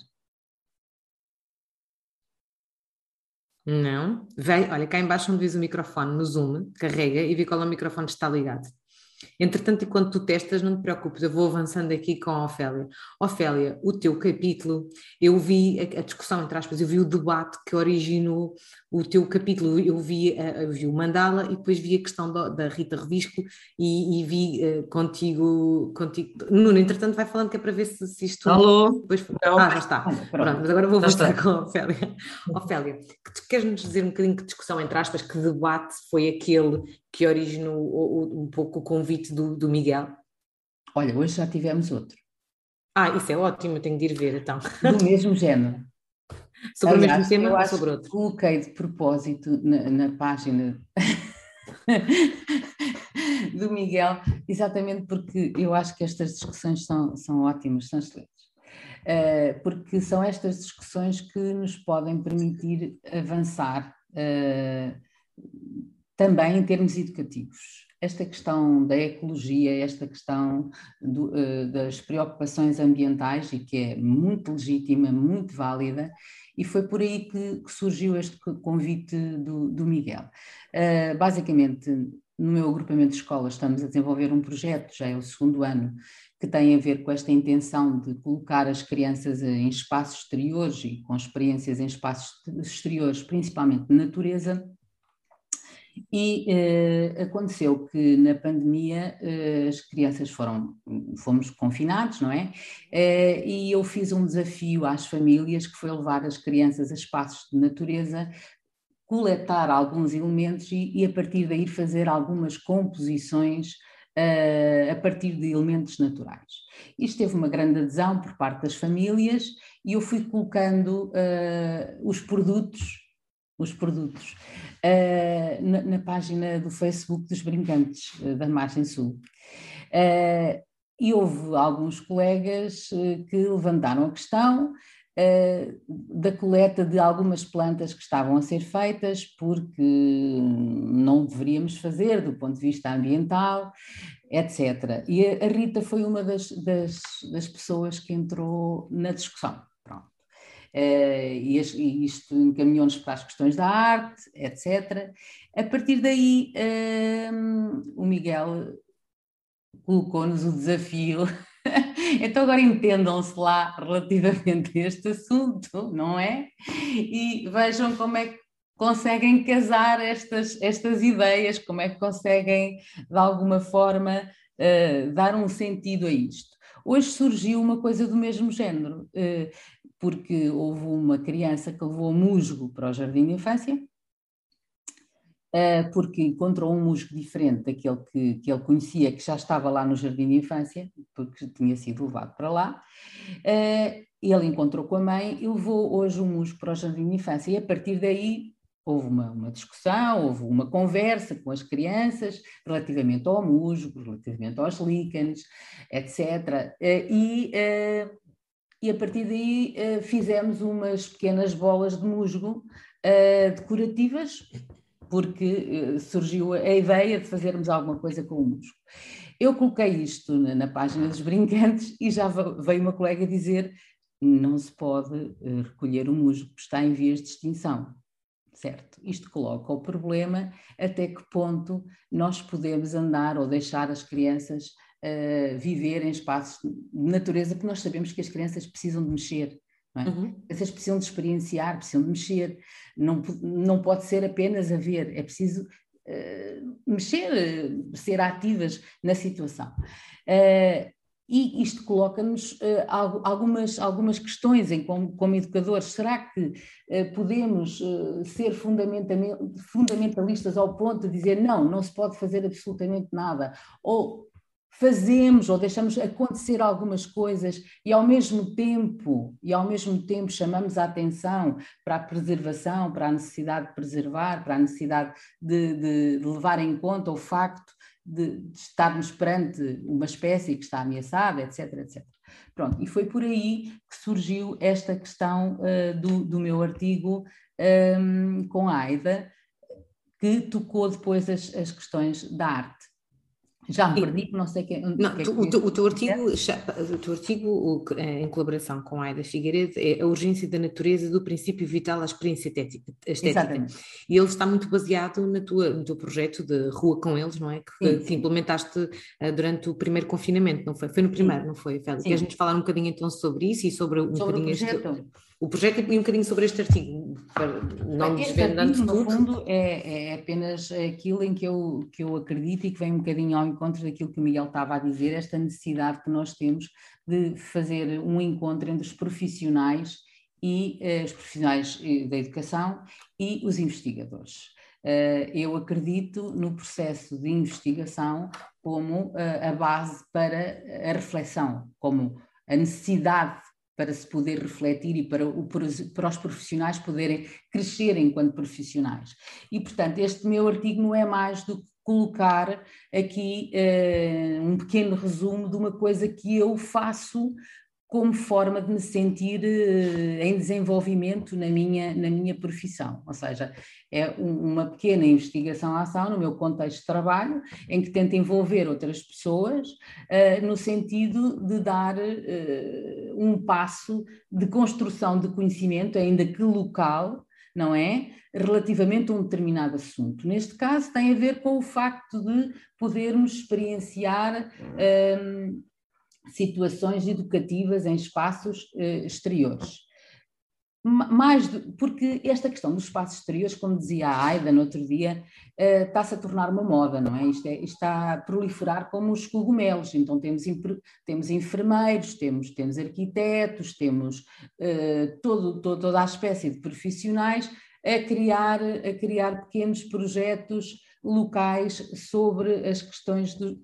Não. Vem, olha, cá embaixo onde diz o microfone, no Zoom, carrega e vê qual é o microfone que está ligado. Entretanto, enquanto tu testas, não te preocupes, eu vou avançando aqui com a Ofélia. Ofélia, o teu capítulo, eu vi a, a discussão, entre aspas, eu vi o debate que originou o teu capítulo, eu vi, eu vi o Mandala e depois vi a questão do, da Rita Revisco e, e vi uh, contigo, contigo. Nuno, entretanto, vai falando que é para ver se, se isto. Alô? Depois... Ah, já está. Pronto. Pronto, mas agora vou voltar com a Ofélia. Ofélia, que, queres-nos dizer um bocadinho que discussão, entre aspas, que debate foi aquele que originou um pouco o convite do, do Miguel? Olha, hoje já tivemos outro. Ah, isso é ótimo, tenho de ir ver então. Do mesmo género. Sobre Aliás, o mesmo tema ou sobre outro? Coloquei de propósito na, na página do Miguel, exatamente porque eu acho que estas discussões são, são ótimas, são excelentes. Uh, porque são estas discussões que nos podem permitir avançar uh, também em termos educativos. Esta questão da ecologia, esta questão do, uh, das preocupações ambientais, e que é muito legítima, muito válida, e foi por aí que, que surgiu este convite do, do Miguel. Uh, basicamente, no meu agrupamento de escolas estamos a desenvolver um projeto, já é o segundo ano, que tem a ver com esta intenção de colocar as crianças em espaços exteriores e com experiências em espaços exteriores, principalmente de natureza, e uh, aconteceu que na pandemia uh, as crianças foram, fomos confinados, não é? Uh, e eu fiz um desafio às famílias que foi levar as crianças a espaços de natureza, coletar alguns elementos e, e a partir daí fazer algumas composições a partir de elementos naturais. Isto teve uma grande adesão por parte das famílias e eu fui colocando os produtos os produtos, uh, na, na, página do Facebook dos Brincantes uh, da Margem Sul. Uh, e houve alguns colegas que levantaram a questão da coleta de algumas plantas que estavam a ser feitas, porque não deveríamos fazer do ponto de vista ambiental, etc. E a, Rita foi uma das, das, das pessoas que entrou na discussão. Eh, e, isto encaminhou-nos para as questões da arte, etc. A partir daí, ehm, o Miguel colocou-nos o desafio. então, agora entendam-se lá relativamente a este assunto, não é? E vejam como é que conseguem casar estas, estas ideias, como é que conseguem, de alguma forma, uh, dar um sentido a isto. Hoje surgiu uma coisa do mesmo género. Uh, porque houve uma criança que levou musgo para o jardim de infância, eh, porque encontrou um musgo diferente daquele que, que ele conhecia, que já estava lá no jardim de infância, porque tinha sido levado para lá. Eh, ele encontrou com a mãe e levou hoje o musgo para o jardim de infância, e a partir daí houve uma, uma, discussão, houve uma conversa com as crianças relativamente ao musgo, relativamente aos líquenes, etc. Eh, e e a partir daí uh, fizemos umas pequenas bolas de musgo uh, decorativas, porque uh, surgiu a ideia de fazermos alguma coisa com o musgo. Eu coloquei isto na, na página dos brincantes e já veio uma colega dizer não se pode recolher o musgo, está em vias de extinção. Certo? Isto coloca o problema até que ponto nós podemos andar ou deixar as crianças uh, viver em espaços de natureza, porque nós sabemos que as crianças precisam de mexer, Não é? uhum. Vocês precisam de experienciar, precisam de mexer. Não, não pode ser apenas a ver, é preciso uh, mexer, ser ativas na situação. Uh, e isto coloca-nos uh, algumas, algumas questões em como, como educadores. Será que uh, podemos uh, ser fundamentalistas ao ponto de dizer não, não se pode fazer absolutamente nada? Ou fazemos ou deixamos acontecer algumas coisas e ao mesmo tempo e ao mesmo tempo chamamos a atenção para a preservação, para a necessidade de preservar, para a necessidade de, de, levar em conta o facto de, de, estarmos perante uma espécie que está ameaçada, etc, etc. Pronto, e foi por aí que surgiu esta questão uh, do, do, meu artigo um, com a AIDA, que tocou depois as, as questões da arte. Já me perdi, não sei quem. Não, que é que o, teu, o, teu artigo, o teu artigo, em colaboração com a Aida Figueiredo, é a urgência da natureza do princípio vital à experiência estética. Exatamente. E ele está muito baseado na tua, no teu projeto de Rua com Eles, não é? Que, que implementaste uh, durante o primeiro confinamento, não foi? Foi no primeiro, sim. não foi, Félix? Queres-nos falar um bocadinho então sobre isso e sobre um sobre bocadinho este o projeto e um bocadinho sobre este artigo, não desvendando No fundo, é, é, apenas aquilo em que eu, que eu acredito e que vem um bocadinho ao encontro daquilo que o Miguel estava a dizer, esta necessidade que nós temos de fazer um encontro entre os profissionais e uh, os profissionais eh, da educação e os investigadores. Uh, eu acredito no processo de investigação como uh, a base para a reflexão, como a necessidade para se poder refletir e para, o, para os profissionais poderem crescer enquanto profissionais. E, portanto, este meu artigo não é mais do que colocar aqui uh, um pequeno resumo de uma coisa que eu faço como forma de me sentir uh, em desenvolvimento na minha, na minha profissão. Ou seja, é um, uma pequena investigação-ação no meu contexto de trabalho, em que tento envolver outras pessoas uh, no sentido de dar uh, um passo de construção de conhecimento, ainda que local, não é? Relativamente a um determinado assunto. Neste caso, tem a ver com o facto de podermos experienciar situações educativas em espaços uh, exteriores. Mais do, porque esta questão dos espaços exteriores, como dizia a Aida no outro dia, uh, está-se a tornar uma moda, não é? Isto, é, isto está a proliferar como os cogumelos. Então temos, temos enfermeiros, temos, temos arquitetos, temos uh, todo, todo, toda a espécie de profissionais a criar, a criar pequenos projetos locais sobre as questões do,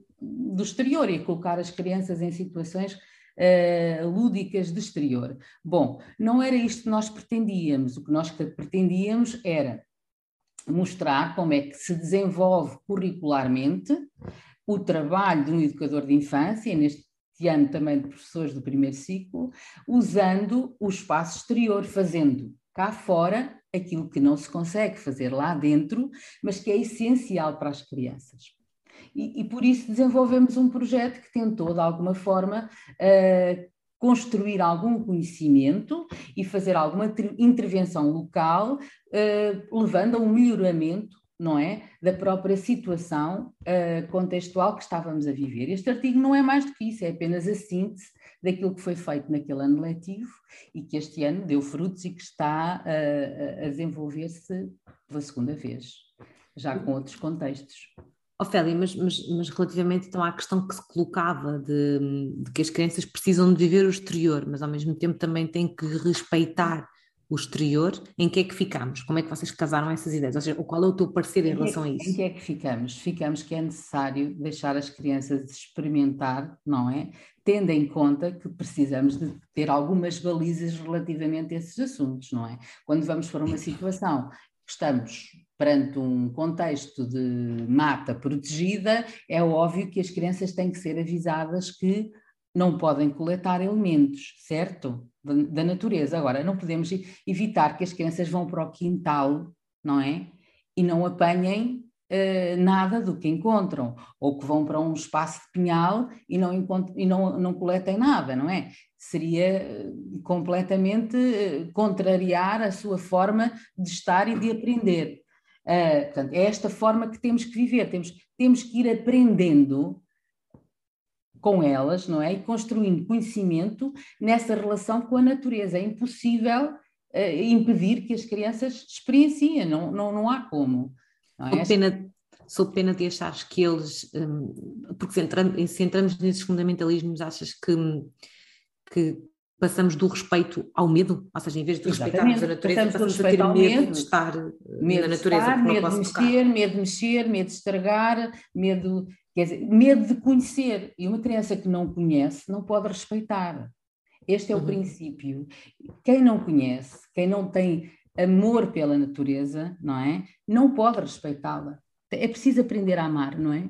do exterior e colocar as crianças em situações uh, lúdicas de exterior. Bom, não era isto que nós pretendíamos, o que nós pretendíamos era mostrar como é que se desenvolve curricularmente o trabalho de um educador de infância, neste ano também de professores do primeiro ciclo, usando o espaço exterior, fazendo cá fora aquilo que não se consegue fazer lá dentro, mas que é essencial para as crianças. E, e, por isso desenvolvemos um projeto que tentou, de alguma forma, uh, construir algum conhecimento e fazer alguma intervenção local, uh, levando a um melhoramento não é, da própria situação uh, contextual que estávamos a viver. Este artigo não é mais do que isso, é apenas a síntese daquilo que foi feito naquele ano letivo e que este ano deu frutos e que está uh, a desenvolver-se pela segunda vez, já com outros contextos. Ofélia, mas, mas, mas, relativamente então à questão que se colocava de, de, que as crianças precisam de viver o exterior, mas ao mesmo tempo também têm que respeitar o exterior, em que é que ficamos? Como é que vocês casaram essas ideias? Ou seja, qual é o teu parecer em, em é relação a isso? Em que é que ficamos? Ficamos que é necessário deixar as crianças experimentar, não é? Tendo em conta que precisamos de ter algumas balizas relativamente a esses assuntos, não é? Quando vamos para uma situação estamos perante um contexto de mata protegida, é óbvio que as crianças têm que ser avisadas que não podem coletar elementos, certo? Da, natureza. Agora, não podemos evitar que as crianças vão para o quintal, não é? E não apanhem uh, nada do que encontram, ou que vão para um espaço de pinhal e não, e não, não coletem nada, não é? Seria eh, completamente uh, contrariar a sua forma de estar e de aprender. Uh, portanto, é esta forma que temos que viver, temos, temos que ir aprendendo com elas, não é? E construindo conhecimento nessa relação com a natureza. É impossível uh, impedir que as crianças experienciem, não, não, não há como. Não é? pena, sou pena de achares que eles, um, porque se entramos, se entramos nesses fundamentalismos, achas que, que passamos do respeito ao medo, ou seja, em vez de respeitarmos a natureza, passamos, passamos a ter medo, medo, de estar medo na natureza, estar, medo de mexer, medo de mexer, medo de estragar, medo, quer dizer, medo de conhecer. E uma criança que não conhece não pode respeitar. Este é o uhum. princípio. Quem não conhece, quem não tem amor pela natureza, não é? Não pode respeitá-la. É preciso aprender a amar, não é?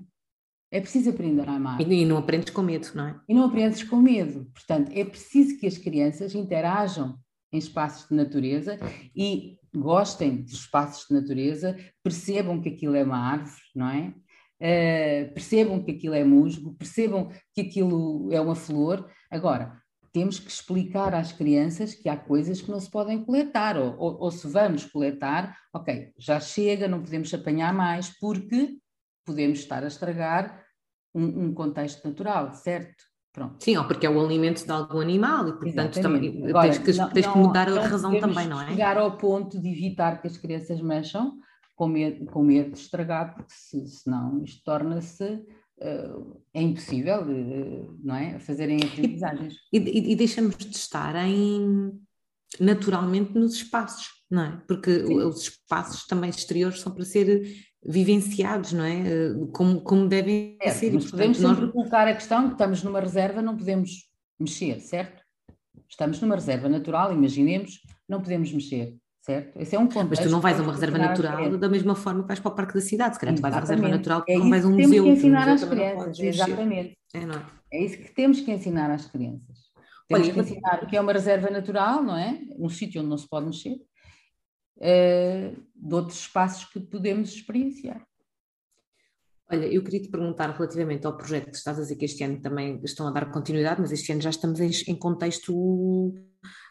É preciso aprender a amar. E, não aprendes com medo, não é? E não aprendes com medo. Portanto, é preciso que as crianças interajam em espaços de natureza e gostem de espaços de natureza, percebam que aquilo é uma árvore, não é? Uh, percebam que aquilo é musgo, percebam que aquilo é uma flor. Agora, temos que explicar às crianças que há coisas que não se podem coletar, ou, ou, ou se vamos coletar, ok, já chega, não podemos apanhar mais, porque podemos estar a estragar um, um contexto natural, certo? Pronto. Sim, ou porque é o alimento de algum animal e, portanto, também Agora, tens que, não, tens que mudar a razão também, não é? chegar ao ponto de evitar que as crianças mexam com medo, com medo de estragar, porque se, senão isto torna-se. É impossível, uh, não é? Fazerem aprendizagens. E, e, e deixamos de estar em, naturalmente nos espaços, não é? Porque Sim. os espaços também exteriores são para ser vivenciados, não é? Eh, como, como devem é, ser. Mas podemos sempre nós... colocar a questão que estamos numa reserva, não podemos mexer, certo? Estamos numa reserva natural, imaginemos, não podemos mexer, certo? Esse é um ponto. Mas tu não vais a uma reserva natural da mesma forma que vais para o Parque da Cidade, se calhar tu vais à reserva natural, é não vais a um museu. É isso que temos que ensinar às crianças, exatamente. É, não é? é isso que temos que ensinar às crianças. Temos Olha, que ensinar o que é uma reserva natural, não é? Um sítio onde não se pode mexer, uh, de outros espaços que podemos experienciar. Olha, eu queria te perguntar relativamente ao projeto que estás a dizer que este ano também estão a dar continuidade, mas este ano já estamos em, em contexto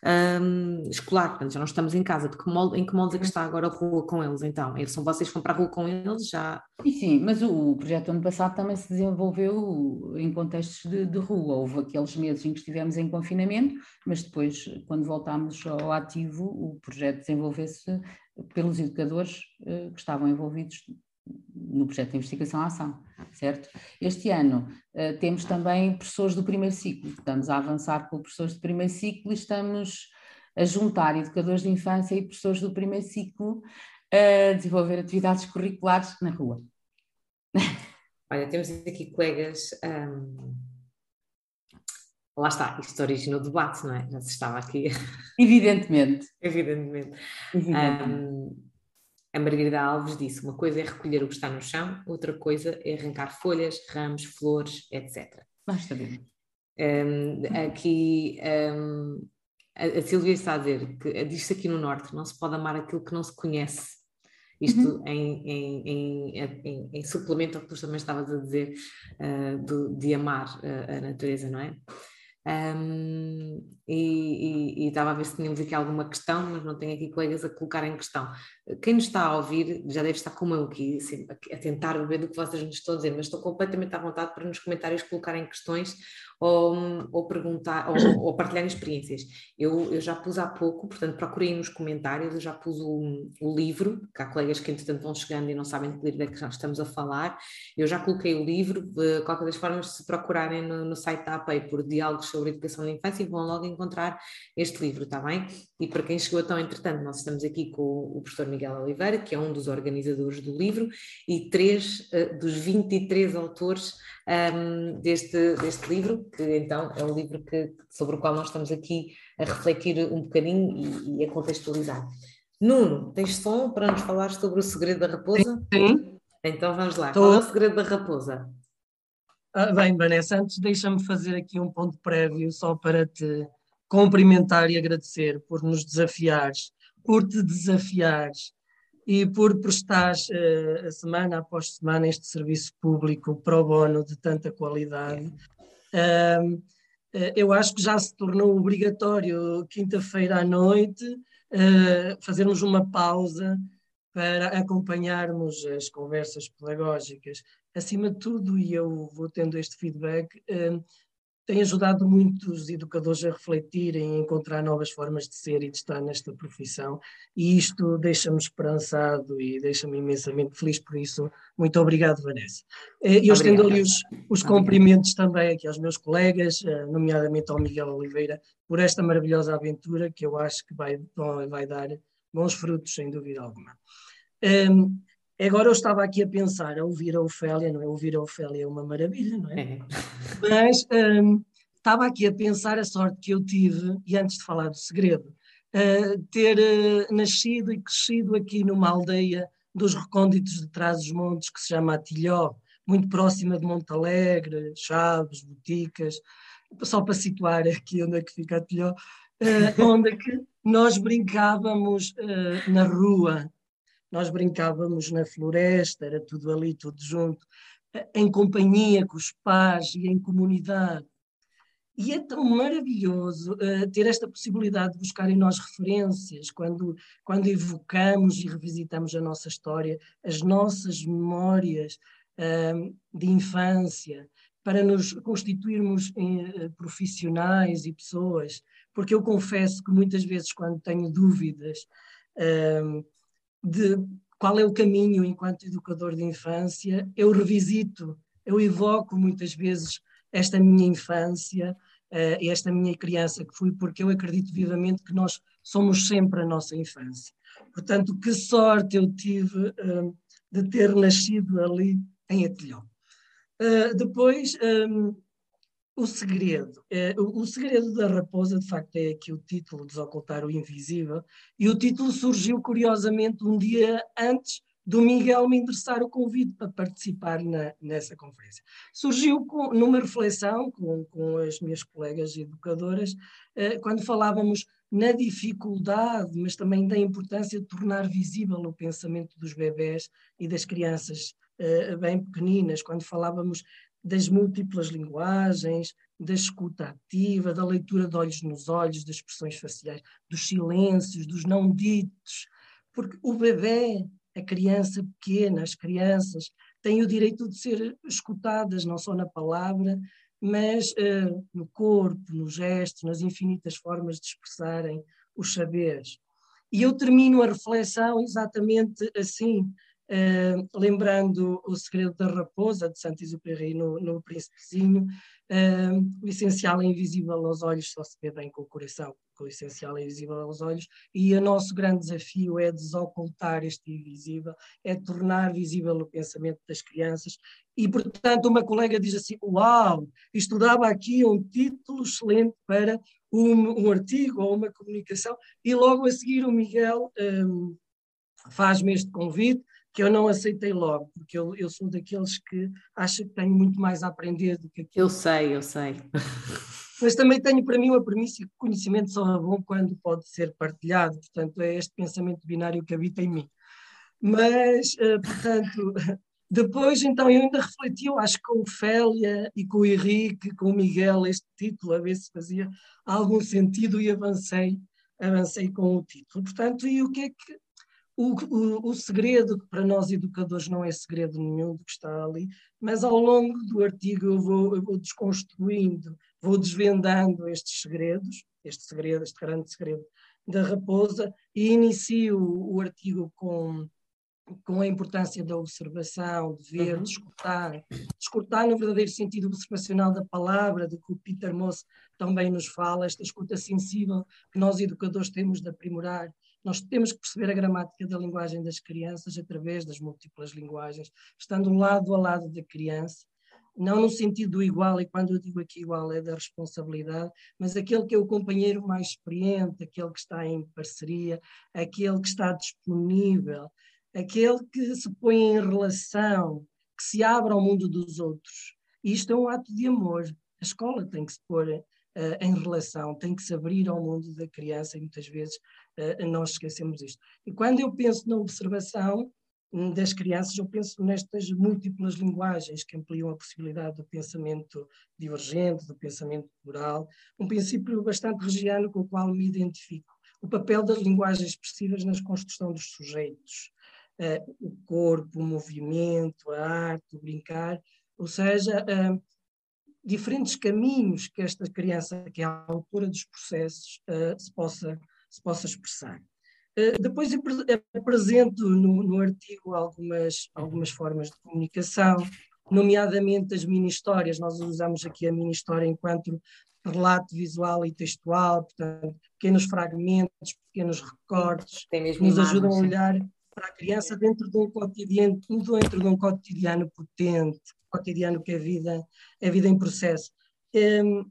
um, escolar, portanto já não estamos em casa. De que molde, em que molde é que está agora a rua com eles então? São vocês que vão para a rua com eles já? Sim, sim, mas o, projeto ano passado também se desenvolveu em contextos de, de, rua. Houve aqueles meses em que estivemos em confinamento, mas depois, quando voltámos ao ativo, o projeto desenvolveu-se pelos educadores uh, que estavam envolvidos no projeto de investigação à ação, certo? Este ano uh, temos também professores do primeiro ciclo, estamos a avançar com professores do primeiro ciclo e estamos a juntar educadores de infância e professores do primeiro ciclo a desenvolver atividades curriculares na rua. Olha, temos aqui colegas. Um... Lá está, isto originou debate, não é? Já se estava aqui. Evidentemente. Evidentemente. Evidentemente. Um a Margarida Alves disse: uma coisa é recolher o que está no chão, outra coisa é arrancar folhas, ramos, flores, etc. Basta ver. Um, aqui um, a, a Silvia está a dizer que diz-se aqui no Norte: não se pode amar aquilo que não se conhece. Isto uhum. em, em, em, em, suplemento ao que tu também estavas a dizer uh, do, de amar a, a natureza, não é? Um, e, e, e, estava a ver se tínhamos aqui alguma questão, mas não tenho aqui colegas a colocar em questão. Quem nos está a ouvir já deve estar como eu aqui, assim, a tentar ver do que vocês nos estão a dizer, mas estou completamente à vontade para nos comentários colocarem questões ou, ou perguntar ou, ou partilharem experiências. Eu, eu, já pus há pouco, portanto, procurei nos comentários, eu já pus o, o, livro, que há colegas que entretanto vão chegando e não sabem de que livro é que estamos a falar. Eu já coloquei o livro, de qualquer das formas, se procurarem no, no site da APEI por diálogos sobre educação da infância, vão logo encontrar este livro, está bem? E para quem chegou então, entretanto, nós estamos aqui com o professor Miguel Oliveira, que é um dos organizadores do livro, e três uh, dos 23 autores um, deste, deste livro, que então é um livro que, sobre o qual nós estamos aqui a refletir um bocadinho e, e a contextualizar. Nuno, tens som para nos falar sobre o segredo da raposa? Sim. Então vamos lá. Tô. Qual é o segredo da raposa? Ah, bem, Vanessa, antes deixa-me fazer aqui um ponto prévio só para te cumprimentar e agradecer por nos desafiares, por te desafiares e por prestares uh, semana após semana este serviço público pro bono de tanta qualidade. Uh, eu acho que já se tornou obrigatório, quinta-feira à noite, uh, fazermos uma pausa para acompanharmos as conversas pedagógicas. Acima de tudo, e eu vou tendo este feedback, tem ajudado muitos educadores a refletirem, a encontrar novas formas de ser e de estar nesta profissão, e isto deixa-me esperançado e deixa-me imensamente feliz por isso. Muito obrigado, Vanessa. Eh, eu estendo ali os, os cumprimentos também aqui aos meus colegas, eh, nomeadamente ao Miguel Oliveira, por esta maravilhosa aventura que eu acho que vai, vai dar bons frutos, sem dúvida alguma. Um, Agora eu estava aqui a pensar, a ouvir a Ofélia, não é? Ouvir a Ofélia é uma maravilha, não é? é. Mas um, estava aqui a pensar a sorte que eu tive, e antes de falar do segredo, uh, ter uh, nascido e crescido aqui numa aldeia dos recônditos de trás dos montes que se chama Atilhó, muito próxima de Montalegre, Chaves, Boticas, só para situar aqui onde é que fica Atilhó, uh, onde é que nós brincávamos na rua, nós brincávamos na floresta, era tudo ali, tudo junto, em companhia com os pais e em comunidade. E é tão maravilhoso uh, ter esta possibilidade de buscar em nós referências, quando, quando evocamos e revisitamos a nossa história, as nossas memórias uh, de infância, para nos constituirmos em, uh, profissionais e pessoas, porque eu confesso que muitas vezes, quando tenho dúvidas, de qual é o caminho enquanto educador de infância, eu revisito, eu evoco muitas vezes esta minha infância uh, esta minha criança que fui, porque eu acredito vivamente que nós somos sempre a nossa infância. Portanto, que sorte eu tive uh, de ter nascido ali em Atilhão. Uh, depois, um, o segredo. É, o, o, segredo da raposa, de facto, é aqui o título, Desocultar o Invisível, e o título surgiu curiosamente um dia antes do Miguel me endereçar o convite para participar na, nessa conferência. Surgiu com, numa reflexão com, com as minhas colegas educadoras, eh, quando falávamos na dificuldade, mas também da importância de tornar visível o pensamento dos bebés e das crianças eh, bem pequeninas, quando falávamos das múltiplas linguagens, da escuta ativa, da leitura de olhos nos olhos, das expressões faciais, dos silêncios, dos não ditos, porque o bebê, a criança pequena, as crianças, têm o direito de ser escutadas, não só na palavra, mas uh, no corpo, nos gestos, nas infinitas formas de expressarem os saberes. E eu termino a reflexão exatamente assim, Uh, lembrando o segredo da raposa de Saint-Exupéry no, no Príncipezinho, uh, o essencial é invisível aos olhos, só se vê bem com o coração, o essencial é invisível aos olhos, e o nosso grande desafio é desocultar este invisível, é tornar visível o pensamento das crianças, e portanto uma colega diz assim, uau, estudava aqui um título excelente para um, um artigo ou uma comunicação, e logo a seguir o Miguel um, faz-me este convite, que eu não aceitei logo, porque eu, eu sou daqueles que acho que tenho muito mais a aprender do que aquilo. Eu sei, eu sei. Mas também tenho para mim uma premissa que o conhecimento só é bom quando pode ser partilhado, portanto é este pensamento binário que habita em mim. Mas, uh, portanto, depois então eu ainda refleti, eu acho que com o Félia e com o Henrique, com o Miguel, este título, a ver se fazia algum sentido e avancei, avancei com o título. Portanto, e o que é que o, o, o, segredo, que para nós educadores não é segredo nenhum do que está ali, mas ao longo do artigo eu vou, eu vou desconstruindo, vou desvendando estes segredos, este segredo, este grande segredo da raposa, e inicio o, o artigo com, com a importância da observação, de ver, uhum. de escutar, de escutar no verdadeiro sentido observacional da palavra, de que o Peter Moss também nos fala, esta escuta sensível que nós educadores temos de aprimorar nós temos que perceber a gramática da linguagem das crianças através das múltiplas linguagens, estando lado a lado da criança, não no sentido igual, e quando eu digo aqui igual é da responsabilidade, mas aquele que é o companheiro mais experiente, aquele que está em parceria, aquele que está disponível, aquele que se põe em relação, que se abre ao mundo dos outros. Isto é um ato de amor. A escola tem que se pôr uh, em relação, tem que se abrir ao mundo da criança e muitas vezes uh, nós esquecemos isto. E quando eu penso na observação hum, das crianças, eu penso nestas múltiplas linguagens que ampliam a possibilidade do pensamento divergente, do pensamento plural, um princípio bastante regiano com o qual me identifico. O papel das linguagens expressivas na construção dos sujeitos. uh, o corpo, o movimento, a arte, o brincar, ou seja, uh, diferentes caminhos que esta criança, que é a autora dos processos, uh, se, possa, se possa expressar. depois apresento no, no artigo algumas, algumas formas de comunicação, nomeadamente as mini-histórias. Nós usamos aqui a mini-história enquanto relato visual e textual, portanto, pequenos fragmentos, pequenos recortes, que nos ajudam a olhar para a criança dentro de um cotidiano, dentro de um cotidiano potente, cotidiano que é vida, é vida em processo. Um,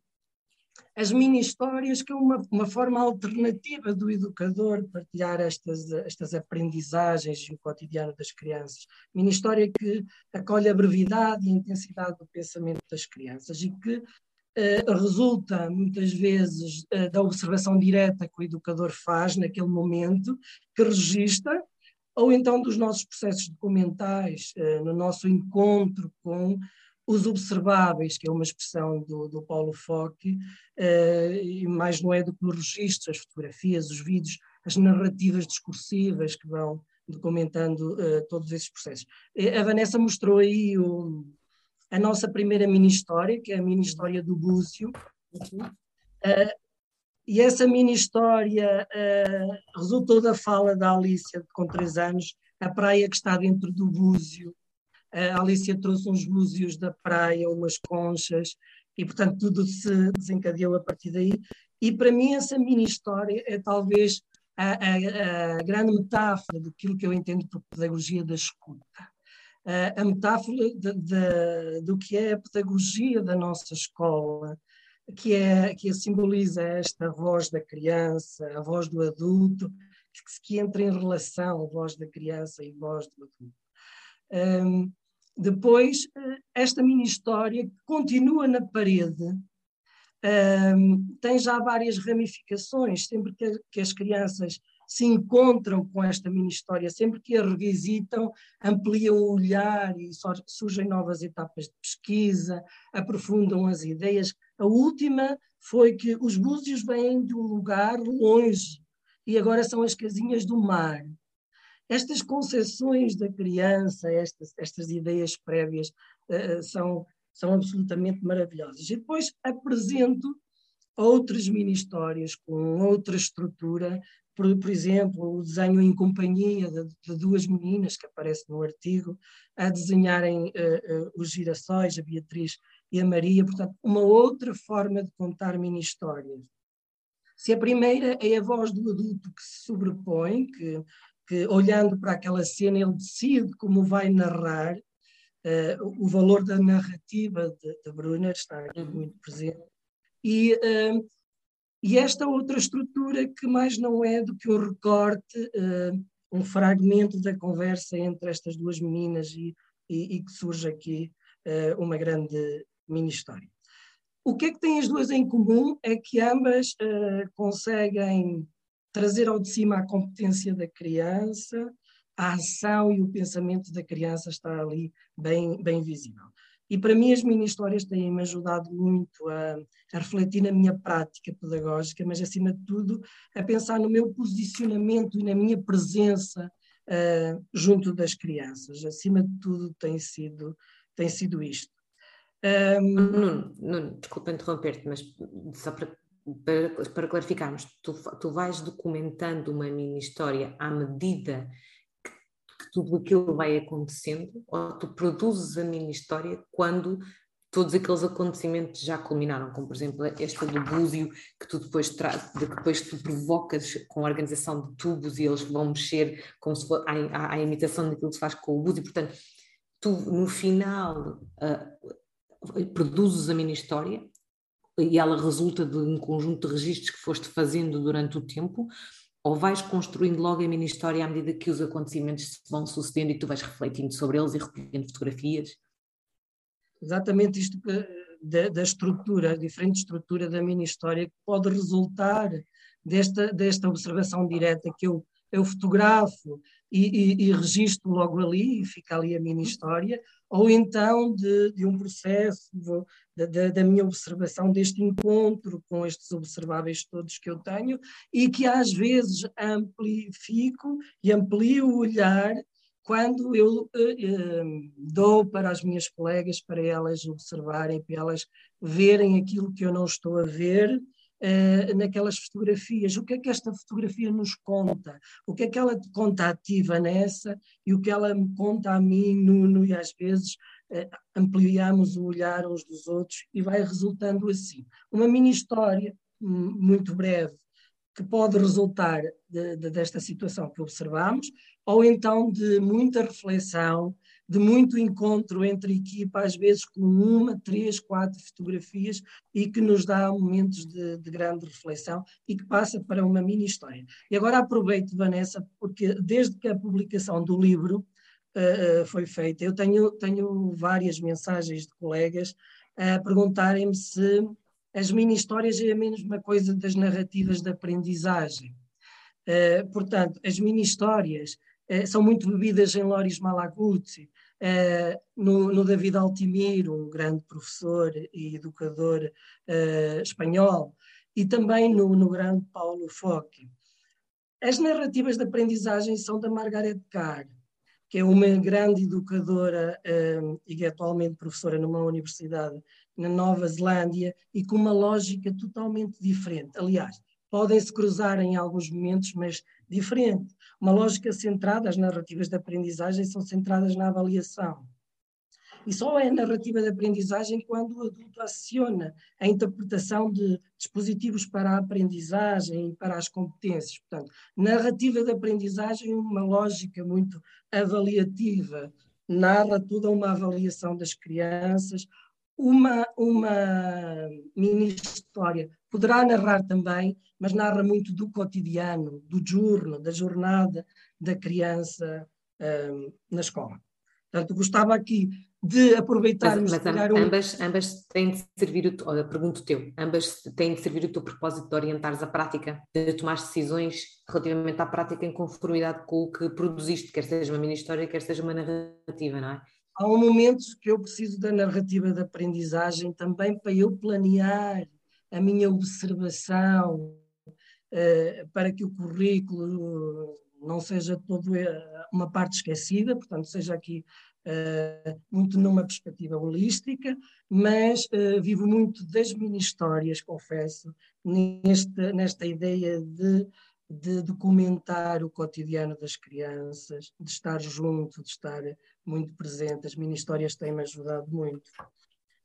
as mini-histórias, que é uma, uma forma alternativa do educador partilhar estas, estas aprendizagens e o cotidiano das crianças. Mini-história que acolhe a brevidade e a intensidade do pensamento das crianças e que Uh, resulta muitas vezes uh, da observação direta que o educador faz naquele momento, que registra, ou então dos nossos processos documentais, uh, no nosso encontro com os observáveis, que é uma expressão do, do Paulo Foque, e mais não é do que os registros, as fotografias, os vídeos, as narrativas discursivas que vão documentando todos esses processos. a Vanessa mostrou aí o a nossa primeira mini-história, que é a mini-história do Búzio. Uh, e essa mini-história uh, resultou da fala da Alicia, com três anos, a praia que está dentro do Búzio. Uh, a Alicia trouxe uns búzios da praia, umas conchas, e portanto tudo se desencadeou a partir daí. E para mim essa mini-história é talvez a, a, a grande metáfora daquilo que eu entendo por pedagogia da escuta a metáfora de, de, do que é a pedagogia da nossa escola, que, é, que simboliza esta voz da criança, a voz do adulto, que, que entra em relação, a voz da criança e a voz do adulto. Um, depois, esta mini história continua na parede, um, tem já várias ramificações, sempre que, que as crianças se encontram com esta mini história, sempre que a revisitam, ampliam o olhar e surgem novas etapas de pesquisa, aprofundam as ideias. A última foi que os búzios vêm de um lugar longe e agora são as casinhas do mar. Estas concepções da criança, estas, estas ideias prévias, uh, são, são absolutamente maravilhosas. E depois apresento outras mini-histórias com outra estrutura, por, por, exemplo, o desenho em companhia de, de, duas meninas que aparece no artigo, a desenharem uh, uh, os girassóis, a Beatriz e a Maria, portanto, uma outra forma de contar mini-histórias. Se a primeira é a voz do adulto que se sobrepõe, que, que olhando para aquela cena ele decide como vai narrar, uh, o valor da narrativa de, de está aqui muito presente, e e esta outra estrutura que mais não é do que um recorte, uh, um fragmento da conversa entre estas duas meninas e, e, e que surge aqui uh, uma grande mini-história. O que é que têm as duas em comum é que ambas uh, conseguem trazer ao de cima a competência da criança, a ação e o pensamento da criança está ali bem, bem visível. E para mim as mini histórias têm-me ajudado muito a, a, refletir na minha prática pedagógica, mas acima de tudo a pensar no meu posicionamento e na minha presença uh, junto das crianças. Acima de tudo tem sido, tem sido isto. Um... Nuno, desculpa interromper-te, mas só para, para, para clarificarmos, tu, tu vais documentando uma mini história à medida tudo aquilo vai acontecendo, ou tu produzes a mini história quando todos aqueles acontecimentos já culminaram, como por exemplo esta do búzio, que tu depois, tra que depois tu provocas com a organização de tubos e eles vão mexer como se for, à, imitação daquilo que se faz com o búzio, portanto, tu no final uh, produzes a mini história e ela resulta de um conjunto de registros que foste fazendo durante o tempo, ou vais construindo logo a mini história à medida que os acontecimentos vão sucedendo e tu vais refletindo sobre eles e recolhendo fotografias? Exatamente isto da, da estrutura, a diferente estrutura da mini história que pode resultar desta, desta observação direta que eu, eu fotografo e, e, e registro logo ali e fica ali a mini história, ou então de, de um processo de, de, da minha observação deste encontro com estes observáveis todos que eu tenho e que às vezes amplifico e amplio o olhar quando eu uh, dou para as minhas colegas, para elas observarem, para elas verem aquilo que eu não estou a ver uh, naquelas fotografias. O que é que esta fotografia nos conta? O que é que ela conta ativa nessa e o que ela me conta a mim, Nuno, e às vezes uh, ampliamos o olhar uns dos outros e vai resultando assim. Uma mini história, muito breve, que pode resultar de, de, desta situação que observamos, ou então de muita reflexão, de muito encontro entre equipa, às vezes com uma, três, quatro fotografias, e que nos dá momentos de, de grande reflexão e que passa para uma mini história. E agora aproveito, Vanessa, porque desde que a publicação do livro uh, foi feita, eu tenho, tenho várias mensagens de colegas a perguntarem-me se as mini-histórias é a mesma coisa das narrativas de aprendizagem. Uh, portanto, as mini-histórias uh, são muito bebidas em Loris Malaguzzi, uh, no, no, David Altimiro, um grande professor e educador espanhol, e também no, no grande Paulo Foque. As narrativas de aprendizagem são da Margaret Carr, que é uma grande educadora e que é atualmente professora numa universidade na Nova Zelândia e com uma lógica totalmente diferente. Aliás, podem se cruzar em alguns momentos, mas diferente. Uma lógica centrada, as narrativas de aprendizagem são centradas na avaliação. E só é narrativa de aprendizagem quando o adulto aciona a interpretação de dispositivos para a aprendizagem e para as competências. Portanto, narrativa de aprendizagem, uma lógica muito avaliativa, narra toda uma avaliação das crianças, uma, uma mini história. Poderá narrar também, mas narra muito do cotidiano, do diurno, da jornada da criança um, na escola. Portanto, gostava aqui de aproveitarmos... Mas, mas um... ambas, ambas têm de servir, o, olha, pergunto teu, ambas têm de servir o teu propósito de orientares a prática, de tomar decisões relativamente à prática em conformidade com o que produziste, quer seja uma mini história, quer seja uma narrativa, não é? Há um momento que eu preciso da narrativa de aprendizagem também para eu planear a minha observação, uh, para que o currículo não seja todo eh, uma parte esquecida, portanto, seja aqui uh, muito numa perspectiva holística, mas uh, vivo muito das mini-histórias, confesso, nesta, nesta ideia de de documentar o cotidiano das crianças, de estar junto, de estar muito presente. As mini histórias têm-me ajudado muito.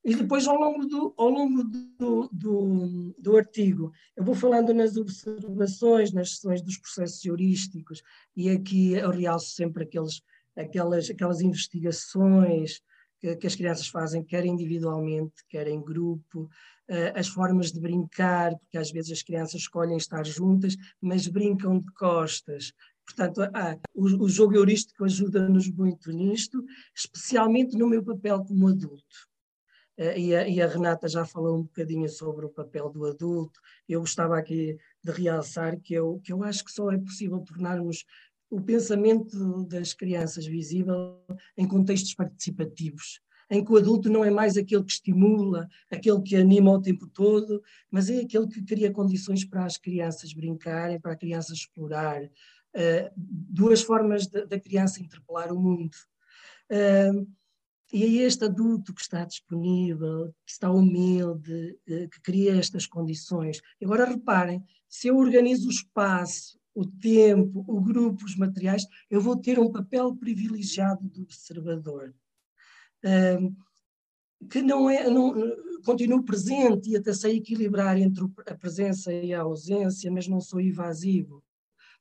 E depois, ao longo, do, ao longo do, do, do, artigo, eu vou falando nas observações, nas sessões dos processos heurísticos, e aqui eu realço sempre aqueles, aquelas, aquelas investigações que, que as crianças fazem, quer individualmente, quer em grupo, uh, as formas de brincar, porque às vezes as crianças escolhem estar juntas, mas brincam de costas, Portanto, ah, o, o, jogo heurístico ajuda-nos muito nisto, especialmente no meu papel como adulto. Uh, e, a, e, a, Renata já falou um bocadinho sobre o papel do adulto. Eu gostava aqui de realçar que eu, que eu acho que só é possível tornarmos o pensamento das crianças visível em contextos participativos, em que o adulto não é mais aquele que estimula, aquele que anima o tempo todo, mas é aquele que cria condições para as crianças brincarem, para a criança explorar, uh, duas formas da criança interpelar o mundo. Uh, e é este adulto que está disponível, que está humilde, uh, que cria estas condições. Agora reparem, se eu organizo o espaço, o tempo, o grupo, os materiais, eu vou ter um papel privilegiado do observador. que não é, não, continuo presente e até sei equilibrar entre a presença e a ausência, mas não sou evasivo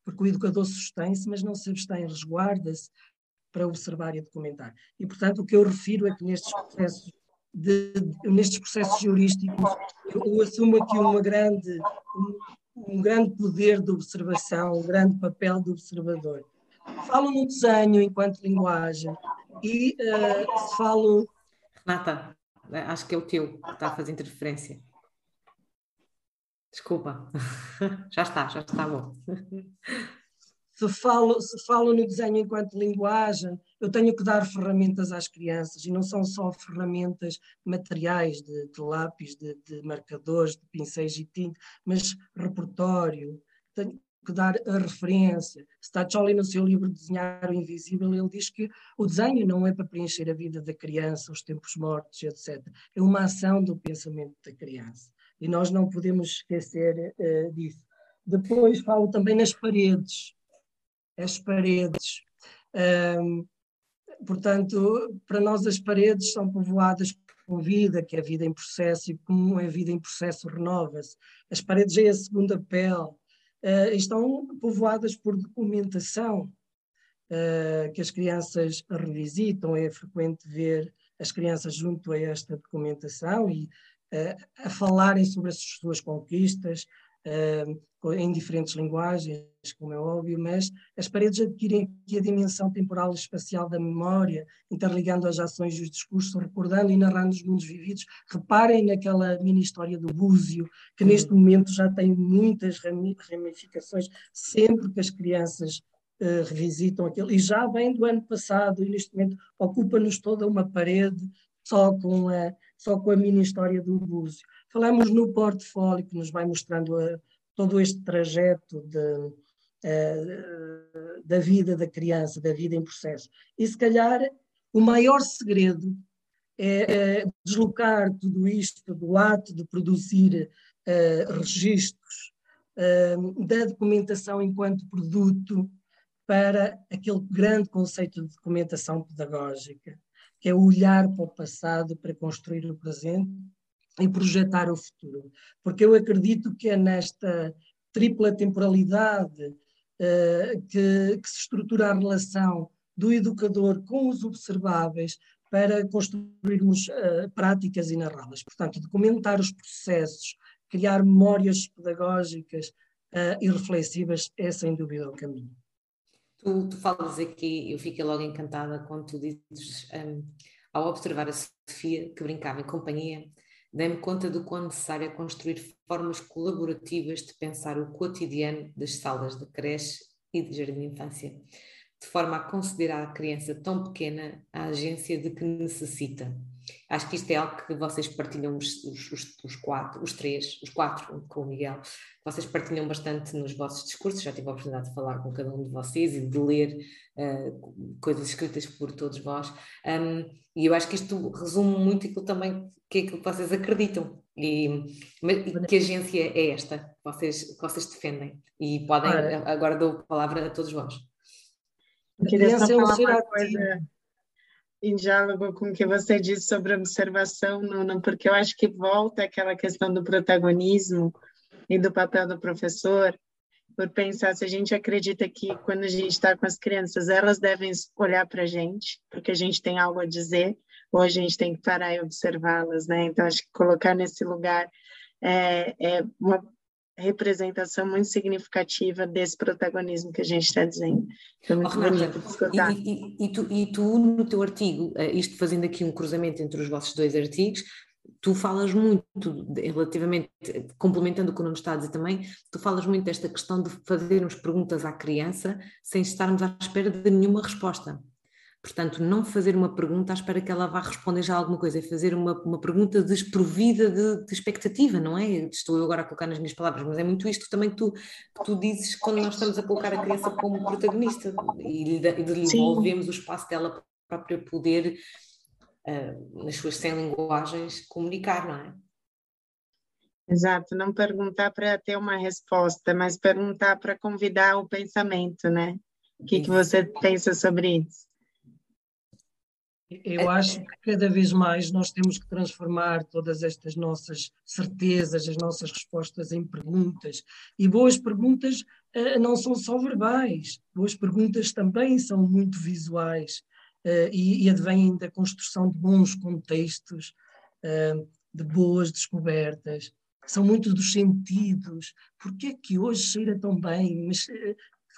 porque o educador sustém-se, mas não se abstém, resguarda-se para observar e documentar. E, portanto, o que eu refiro é que nestes processos, de, nestes processos jurísticos, eu assumo aqui uma grande, um, grande poder de observação, um grande papel de observador. Falo no desenho enquanto linguagem e uh. Renata, acho que é o teu que está a fazer interferência. Desculpa, já está, já está bom. Se falo, se falo no desenho enquanto linguagem, eu tenho que dar ferramentas às crianças e não são só ferramentas materiais de, de lápis, de, de, marcadores, de pincéis e tinta, mas repertório. Tenho, que dar a referência. Stacholi, no seu livro Desenhar o Invisível, ele diz que o desenho não é para preencher a vida da criança, os tempos mortos, etc. É uma ação do pensamento da criança. E nós não podemos esquecer uh, disso. Depois falo também nas paredes. As paredes. Um, portanto, para nós as paredes são povoadas com vida, que é vida em processo, e como é vida em processo renova-se. As paredes é a segunda pele, uh, estão povoadas por documentação uh, que as crianças revisitam. É frequente ver as crianças junto a esta documentação e uh, a falarem sobre as suas conquistas, em diferentes linguagens, como é óbvio, mas as paredes adquirem aqui a dimensão temporal e espacial da memória, interligando as ações e os discursos, recordando e narrando os mundos vividos. Reparem naquela mini história do Búzio, que uhum. neste momento já tem muitas ramificações, sempre que as crianças uh, revisitam aquilo, e já vem do ano passado, e neste momento ocupa-nos toda uma parede só com a, só com a mini história do Búzio. Falamos no portfólio, que nos vai mostrando a, todo este trajeto de, uh, da vida da criança, da vida em processo. E se calhar o maior segredo é, é deslocar tudo isto do ato de produzir uh, registros da documentação enquanto produto para aquele grande conceito de documentação pedagógica, que é olhar para o passado para construir o presente e projetar o futuro. Porque eu acredito que é nesta tripla temporalidade uh, que, que, se estrutura a relação do educador com os observáveis para construirmos uh, práticas e narrá-las. Portanto, documentar os processos, criar memórias pedagógicas uh, e reflexivas é sem dúvida o caminho. Tu, tu falas aqui, eu fiquei logo encantada quando tu dizes, um, ao observar a Sofia, que brincava em companhia, dei-me conta do quão necessário é construir formas colaborativas de pensar o cotidiano das salas de creche e de jardim de infância, de forma a considerar a criança tão pequena a agência de que necessita. Acho que isto é algo que vocês partilham, os, os, os, quatro, os três, os quatro com o Miguel, vocês partilham bastante nos vossos discursos, já tive a oportunidade de falar com cada um de vocês e de ler uh, coisas escritas por todos vós, um, e eu acho que isto resume muito aquilo também que é aquilo que vocês acreditam, e, e que agência é esta que vocês, que vocês defendem, e podem, agora dou a palavra a todos vós. Eu queria só falar uma coisa em diálogo com o que você disse sobre observação, Nuna, porque eu acho que volta aquela questão do protagonismo e do papel do professor, por pensar se a gente acredita que quando a gente está com as crianças, elas devem olhar para a gente, porque a gente tem algo a dizer, ou a gente tem que parar e observá-las, né? Então, acho que colocar nesse lugar é, é uma representação muito significativa desse protagonismo que a gente está dizendo. Foi muito oh, bonito de escutar. E, e, e, tu, e tu, no teu artigo, eh, isto fazendo aqui um cruzamento entre os vossos dois artigos, tu falas muito, relativamente, complementando o que o Nuno está a dizer também, tu falas muito desta questão de fazermos perguntas à criança sem estarmos à espera de nenhuma resposta. Portanto, não fazer uma pergunta à espera que ela vá responder já alguma coisa, é fazer uma, uma pergunta desprovida de, de, expectativa, não é? Estou eu agora a colocar nas minhas palavras, mas é muito isto também que tu, que tu dizes quando nós estamos a colocar a criança como protagonista e lhe devolvemos o espaço dela própria poder, uh, nas suas 100 linguagens, comunicar, não é? Exato, não perguntar para ter uma resposta, mas perguntar para convidar o pensamento, né? O que, que você pensa sobre isso? Eu acho que cada vez mais nós temos que transformar todas estas nossas certezas, as nossas respostas em perguntas. E boas perguntas uh, não são só verbais, boas perguntas também são muito visuais uh, e, e, advêm da construção de bons contextos, uh, de boas descobertas. São muito dos sentidos. Por que é que hoje cheira tão bem? Mas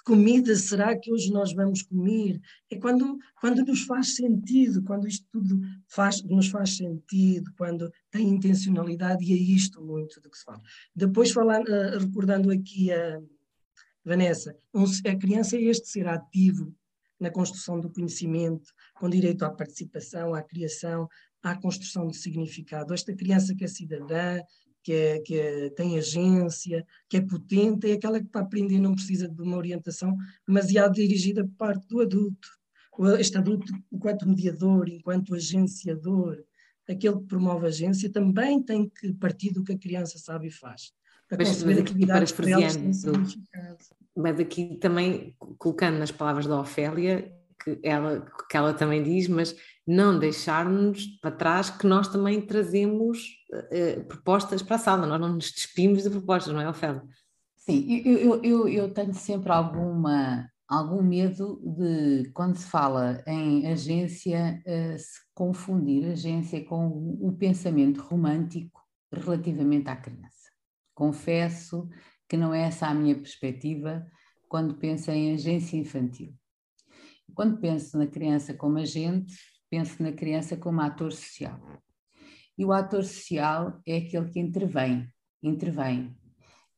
comida será que hoje nós vamos comer? É quando, quando nos faz sentido, quando isto tudo faz, nos faz sentido, quando tem intencionalidade, e é isto muito do que se fala. Depois, falando, uh, recordando aqui a Vanessa, um, a criança é este ser ativo na construção do conhecimento, com direito à participação, à criação, à construção de significado. Esta criança que é cidadã, que é, que é, tem agência, que é potente, é aquela que para aprender não precisa de uma orientação demasiado dirigida por parte do adulto. Este adulto, enquanto mediador, enquanto agenciador, aquele que promove a agência, também tem que partir do que a criança sabe e faz. Para mas, conceber mas atividades para elas Mas aqui também, colocando nas palavras da Ofélia, que ela, que ela também diz, mas não deixarmos para trás que nós também trazemos uh, propostas para a sala, nós não nos despimos de propostas, não é, Ofélia? Sim, eu, eu, eu tenho sempre alguma, algum medo de, quando se fala em agência, uh, se confundir agência com o pensamento romântico relativamente à criança. Confesso que não é essa a minha perspectiva quando penso em agência infantil. Quando penso na criança como agente, penso na criança como ator social. E o ator social é aquele que intervém, intervém,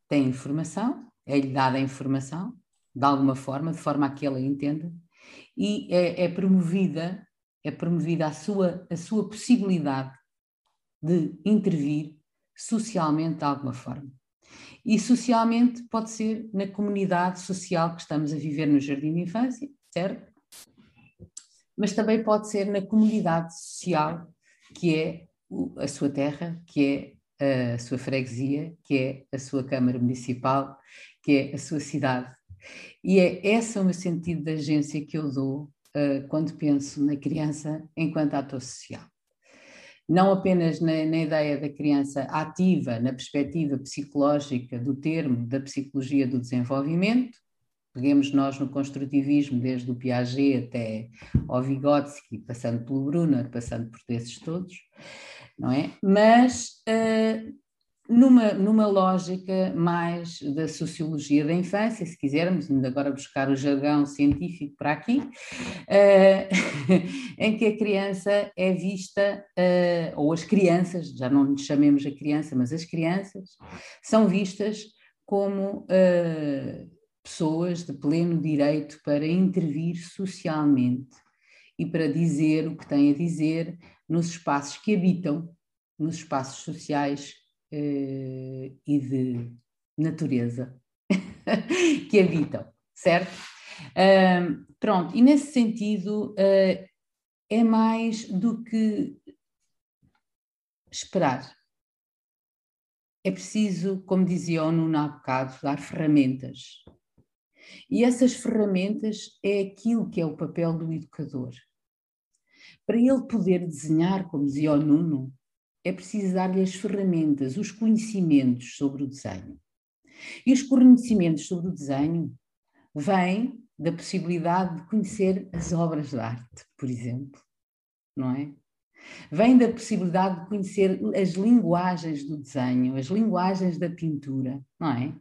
tem informação, é-lhe dada a informação, de alguma forma, de forma a que ela entenda, e é, é promovida, é promovida a sua, a sua possibilidade de intervir socialmente de alguma forma. E socialmente pode ser na comunidade social que estamos a viver no jardim de infância, certo? Mas também pode ser na comunidade social, que é a sua terra, que é a sua freguesia, que é a sua Câmara Municipal, que é a sua cidade. E é esse o meu sentido de agência que eu dou uh, quando penso na criança enquanto ator social. Não apenas na, na, ideia da criança ativa, na perspectiva psicológica do termo da psicologia do desenvolvimento, Peguemos nós no construtivismo, desde o Piaget até ao Vygotsky, passando pelo Brunner, passando por esses todos, não é? Mas uh, numa, numa lógica mais da sociologia da infância, se quisermos, ainda agora buscar o jargão científico para aqui, uh, em que a criança é vista, uh, ou as crianças, já não chamemos a criança, mas as crianças, são vistas como pessoas de pleno direito para intervir socialmente e para dizer o que têm a dizer nos espaços que habitam, nos espaços sociais eh, e de natureza que habitam, certo? Uh, pronto, e nesse sentido uh, é mais do que esperar. É preciso, como dizia o Nuno há bocado, dar ferramentas e essas ferramentas é aquilo que é o papel do educador. Para ele poder desenhar, como dizia o Nuno, é preciso dar-lhe as ferramentas, os conhecimentos sobre o desenho. E os conhecimentos sobre o desenho vêm da possibilidade de conhecer as obras de arte, por exemplo, não é? Vem da possibilidade de conhecer as linguagens do desenho, as linguagens da pintura, não é?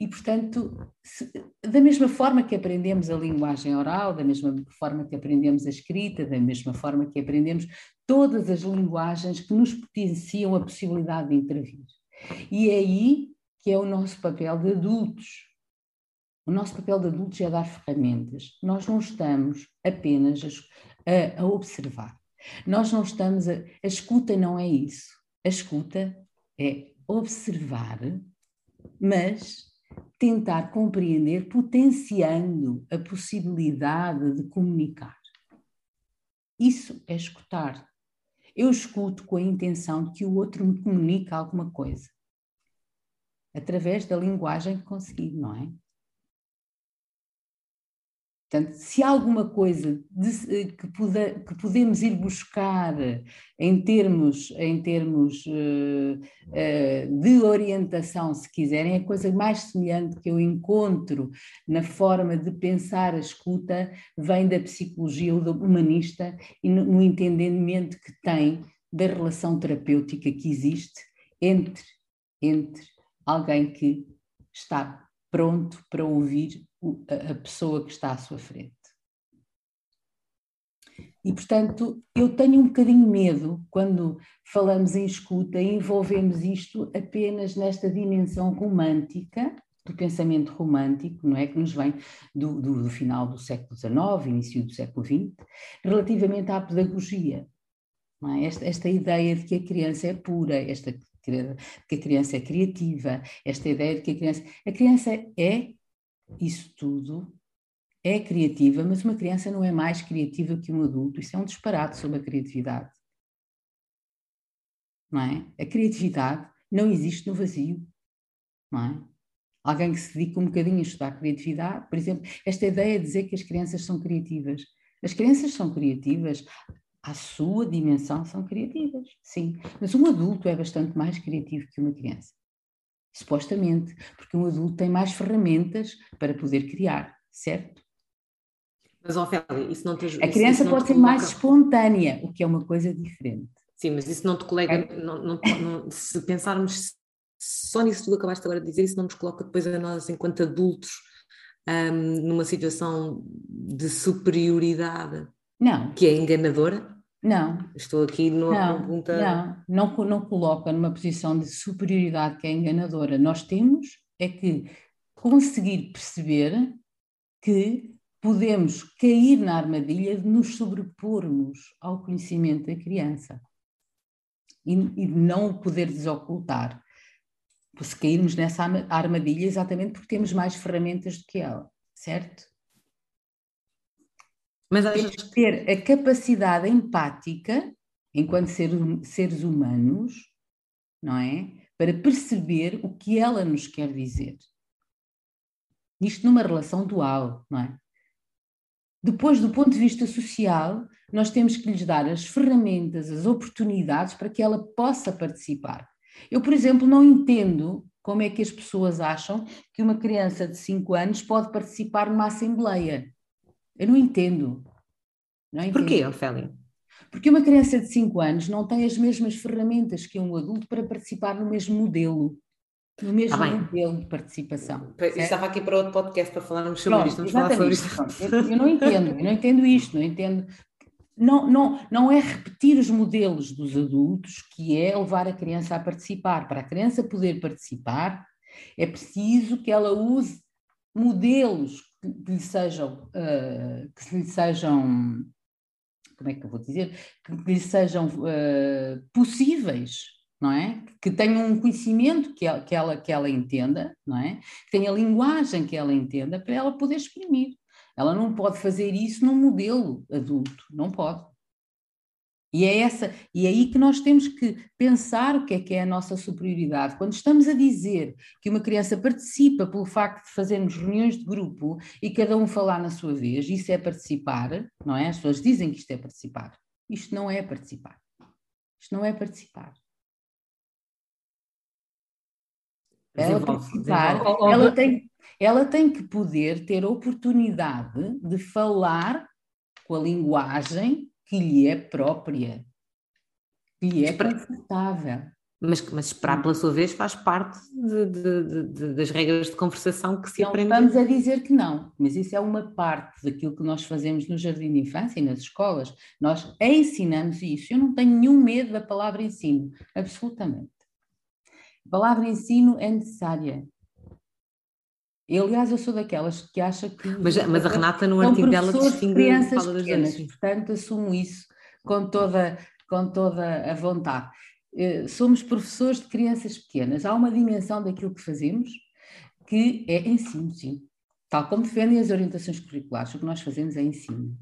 E, portanto, se, da mesma forma que aprendemos a linguagem oral, da mesma forma que aprendemos a escrita, da mesma forma que aprendemos todas as linguagens que nos potenciam a possibilidade de intervir. E é aí que é o nosso papel de adultos. O nosso papel de adultos é dar ferramentas. Nós não estamos apenas a, a observar. Nós não estamos a. A escuta não é isso. A escuta é observar, mas tentar compreender, potenciando a possibilidade de comunicar. Isso é escutar. Eu escuto com a intenção de que o outro me comunique alguma coisa, através da linguagem que conseguir, não é? Portanto, se há alguma coisa de, eh, que, pode, que, podemos ir buscar em termos, em termos uh, uh, de orientação, se quiserem, a coisa mais semelhante que eu encontro na forma de pensar a escuta vem da psicologia humanista e no, no entendimento que tem da relação terapêutica que existe entre, entre alguém que está pronto para ouvir a pessoa que está à sua frente. E, portanto, eu tenho um bocadinho medo quando falamos em escuta e envolvemos isto apenas nesta dimensão romântica, do pensamento romântico, não é? Que nos vem do, do, do final do século XIX, início do século XX, relativamente à pedagogia. É? Esta, esta ideia de que a criança é pura, esta que a criança é criativa, esta ideia de que a criança. A criança é isso tudo, é criativa, mas uma criança não é mais criativa que um adulto. Isso é um disparate sobre a criatividade. Não é? A criatividade não existe no vazio. Não é? Alguém que se dedica um bocadinho a estudar criatividade, por exemplo, esta ideia de dizer que as crianças são criativas. As crianças são criativas, à sua dimensão são criativas, sim. Mas um adulto é bastante mais criativo que uma criança. Supostamente, porque um adulto tem mais ferramentas para poder criar, certo? Mas, Ofélia, isso não te A criança pode ser mais espontânea, o que é uma coisa diferente. Sim, mas isso não te colega, é. não, não, não, se pensarmos só nisso que tu acabaste agora de dizer, isso não nos coloca depois a nós, enquanto adultos, um, numa situação de superioridade não. que é enganadora? Não. Estou aqui numa não, pergunta. Não, não, não coloca numa posição de superioridade que é enganadora. Nós temos é que conseguir perceber que podemos cair na armadilha de nos sobrepormos ao conhecimento da criança e, e não o poder desocultar. Se cairmos nessa armadilha, exatamente porque temos mais ferramentas do que ela, certo? Mas temos que ter a capacidade empática, enquanto ser, seres humanos, não é? Para perceber o que ela nos quer dizer. Isto numa relação dual, não é? Depois, do ponto de vista social, nós temos que lhes dar as ferramentas, as oportunidades para que ela possa participar. Eu, por exemplo, não entendo como é que as pessoas acham que uma criança de 5 anos pode participar numa assembleia. Eu não entendo. Não entendo. Porquê, Ofélia? Porque uma criança de 5 anos não tem as mesmas ferramentas que um adulto para participar no mesmo modelo no mesmo ah, modelo de participação. Eu estava aqui para outro podcast para falarmos sobre Pronto, isto. Vamos falar sobre isto. Eu, eu, não entendo, eu não entendo isto, não entendo. Não, não, não é repetir os modelos dos adultos que é levar a criança a participar. Para a criança poder participar, é preciso que ela use modelos que lhe sejam, uh, que lhe sejam, como é que eu vou dizer, que lhe sejam uh, possíveis não é? Que tenha um conhecimento que ela, que ela, que ela entenda, não é? Que tenha linguagem que ela entenda para ela poder exprimir. Ela não pode fazer isso num modelo adulto, não pode. E é essa, e é aí que nós temos que pensar o que é que é a nossa superioridade. Quando estamos a dizer que uma criança participa pelo facto de fazermos reuniões de grupo e cada um falar na sua vez, isso é participar, não é? As pessoas dizem que isto é participar. Isto não é participar. Isto não é participar. Ela participar, ela tem, ela tem que poder ter oportunidade de falar com a linguagem que lhe é própria, que lhe é confortável. Mas, mas esperar pela sua vez faz parte de, de, de, das regras de conversação que se não aprende. Estamos a dizer que não, mas isso é uma parte daquilo que nós fazemos no jardim de infância e nas escolas. Nós ensinamos isso. Eu não tenho nenhum medo da palavra ensino, absolutamente. A palavra ensino é necessária. E, aliás, eu sou daquelas que acha que. Mas, mas a Renata, no artigo dela, distingue crianças pequenas, portanto, assumo isso com toda, com toda a vontade. Eh, somos professores de crianças pequenas. Há uma dimensão daquilo que fazemos que é ensino, sim. Tal como defendem as orientações curriculares, o que nós fazemos é ensino.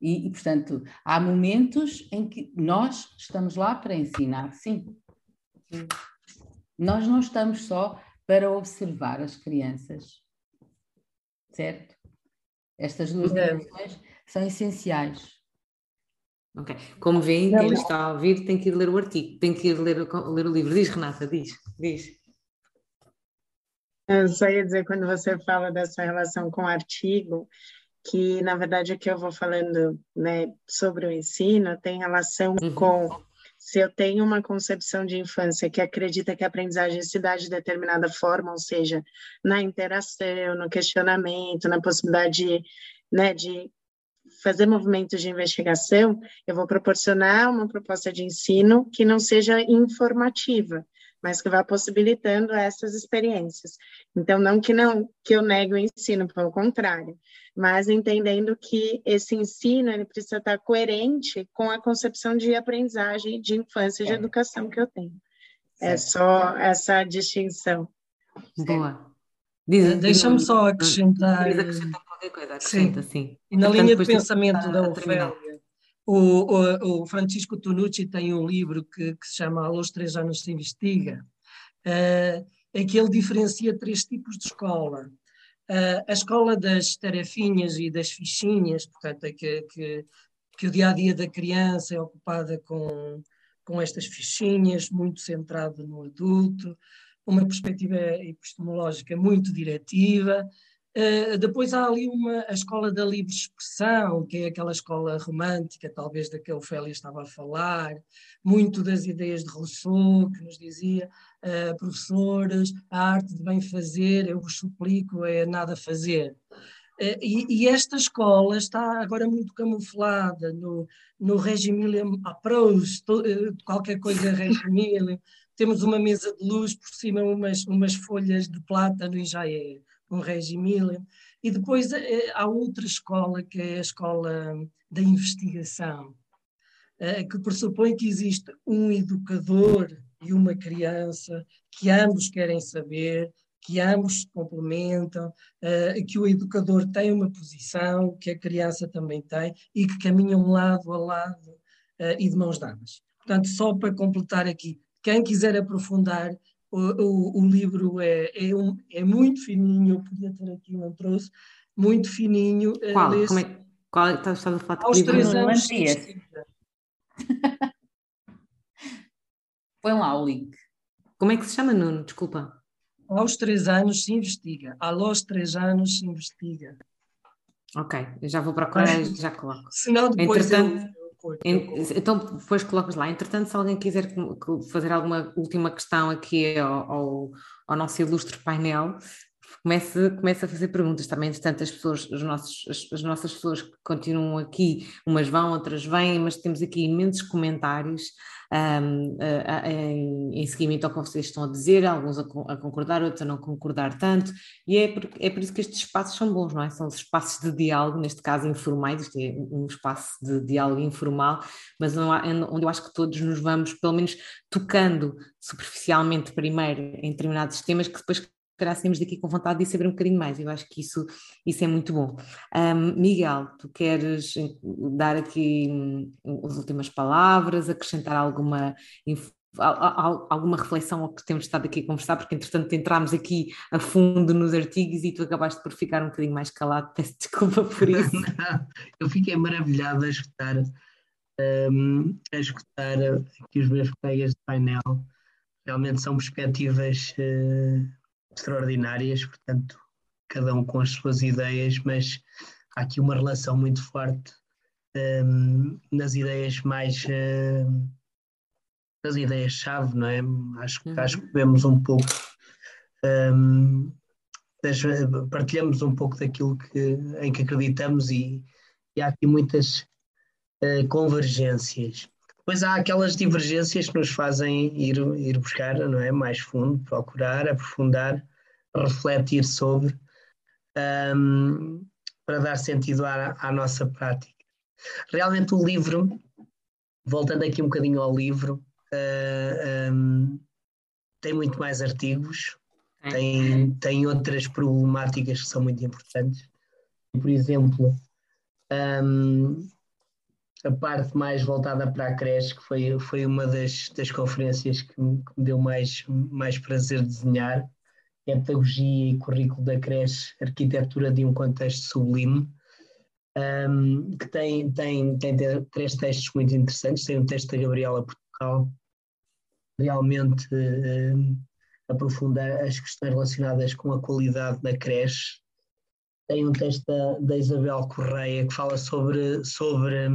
E, e, portanto, há momentos em que nós estamos lá para ensinar, sim. sim. Nós não estamos só para observar as crianças, certo? Estas duas dimensões são essenciais. Ok. Como veem, quem está a ouvir tem que ir ler o artigo, tem que ir ler, ler o livro. Diz, Renata, diz, diz. Eu só ia dizer, quando você fala dessa relação com o artigo, que na verdade aqui eu vou falando né, sobre o ensino, tem relação uhum. com se eu tenho uma concepção de infância que acredita que a aprendizagem se dá de determinada forma, ou seja, na interação, no questionamento, na possibilidade de, né, de fazer movimentos de investigação, eu vou proporcionar uma proposta de ensino que não seja informativa, mas que vá possibilitando essas experiências. Então, não que não que eu negue o ensino, pelo contrário, mas entendendo que esse ensino ele precisa estar coerente com a concepção de aprendizagem, de infância e de é. educação que eu tenho. É só essa distinção. Boa. Deixa-me só acrescentar. acrescentar qualquer coisa, acrescenta, sim. sim. E na Portanto, linha de pensamento da Ofélia, o, o, o, Francisco Tonucci tem um livro que, que se chama Aos Três Anos se Investiga, uh, em que ele diferencia três tipos de escola. Uh, a escola das tarefinhas e das fichinhas, portanto, é que, que, que o dia a dia da criança é ocupada com, com estas fichinhas, muito centrado no adulto, uma perspectiva epistemológica muito diretiva, Uh, depois há ali uma, a escola da livre expressão, que é aquela escola romântica, talvez da que a Ofélia estava a falar, muito das ideias de Rousseau, que nos dizia, uh, professores, a arte de bem fazer, eu vos suplico, é nada fazer. Uh, e, e, esta escola está agora muito camuflada no, no Regimilium Approach, qualquer coisa Regimilium, temos uma mesa de luz por cima, umas, umas folhas de plátano e já é um regime E depois eh, há outra escola, que é a escola da investigação, eh, que pressupõe que existe um educador e uma criança que ambos querem saber, que ambos se complementam, eh, que o educador tem uma posição, que a criança também tem, e que caminham lado a lado e de mãos dadas. Portanto, só para completar aqui, quem quiser aprofundar, o, o, o livro é, é, um, é, muito fininho, eu podia ter aqui, não trouxe, muito fininho. Eh, qual? Lê Como é, qual é estás a falar de Aos livro? três anos. Põe lá o link. Como é que se chama, Nuno? Desculpa. Aos três anos se investiga. Aos três anos se investiga. Ok, eu já vou procurar e já coloco. Senão depois Entretanto, eu então, depois colocas lá. Entretanto, se alguém quiser fazer alguma última questão aqui ao, ao, ao nosso ilustre painel, comece, comece a fazer perguntas também. Entretanto, as pessoas, os nossos, as, as, nossas pessoas que continuam aqui, umas vão, outras vêm, mas temos aqui imensos comentários um, a, a, em, em, seguimento ao que vocês estão a dizer, alguns a, a, concordar, outros a não concordar tanto, e é por, é por isso que estes espaços são bons, não é? São os espaços de diálogo, neste caso informais, isto é um espaço de diálogo informal, mas onde eu acho que todos nos vamos, pelo menos, tocando superficialmente primeiro em determinados temas, que depois calhar saímos daqui com vontade de saber um bocadinho mais. Eu acho que isso, isso é muito bom. Um, Miguel, tu queres dar aqui hum, as últimas palavras, acrescentar alguma alguma reflexão ao que temos estado aqui a conversar, porque entretanto entramos aqui a fundo nos artigos e tu acabaste por ficar um bocadinho mais calado, peço desculpa por isso. Eu fiquei maravilhado a escutar, um, a escutar aqui os meus colegas de painel, realmente são perspectivas uh, extraordinárias, portanto, cada um com as suas ideias, mas há aqui uma relação muito forte um, nas ideias mais. Um, nas ideias-chave, não é? Acho, uhum. acho que vemos um pouco. Um, partilhamos um pouco daquilo que, em que acreditamos e, e há aqui muitas uh, convergências. Depois há aquelas divergências que nos fazem ir, ir buscar não é? mais fundo, procurar, aprofundar, refletir sobre, um, para dar sentido à, à nossa prática. Realmente o livro, voltando aqui um bocadinho ao livro, uh, um, tem muito mais artigos, tem, tem outras problemáticas que são muito importantes. Por exemplo, um, a parte mais voltada para a creche, que foi, foi uma das, das conferências que me, que me deu mais, mais prazer desenhar, é Pedagogia e Currículo da Creche, Arquitetura de um Contexto Sublime, um, que tem, tem, tem três textos muito interessantes. Tem um texto da Gabriela Portugal, realmente um, as questões relacionadas com a qualidade da creche. Tem um texto da, da Isabel Correia que fala sobre, sobre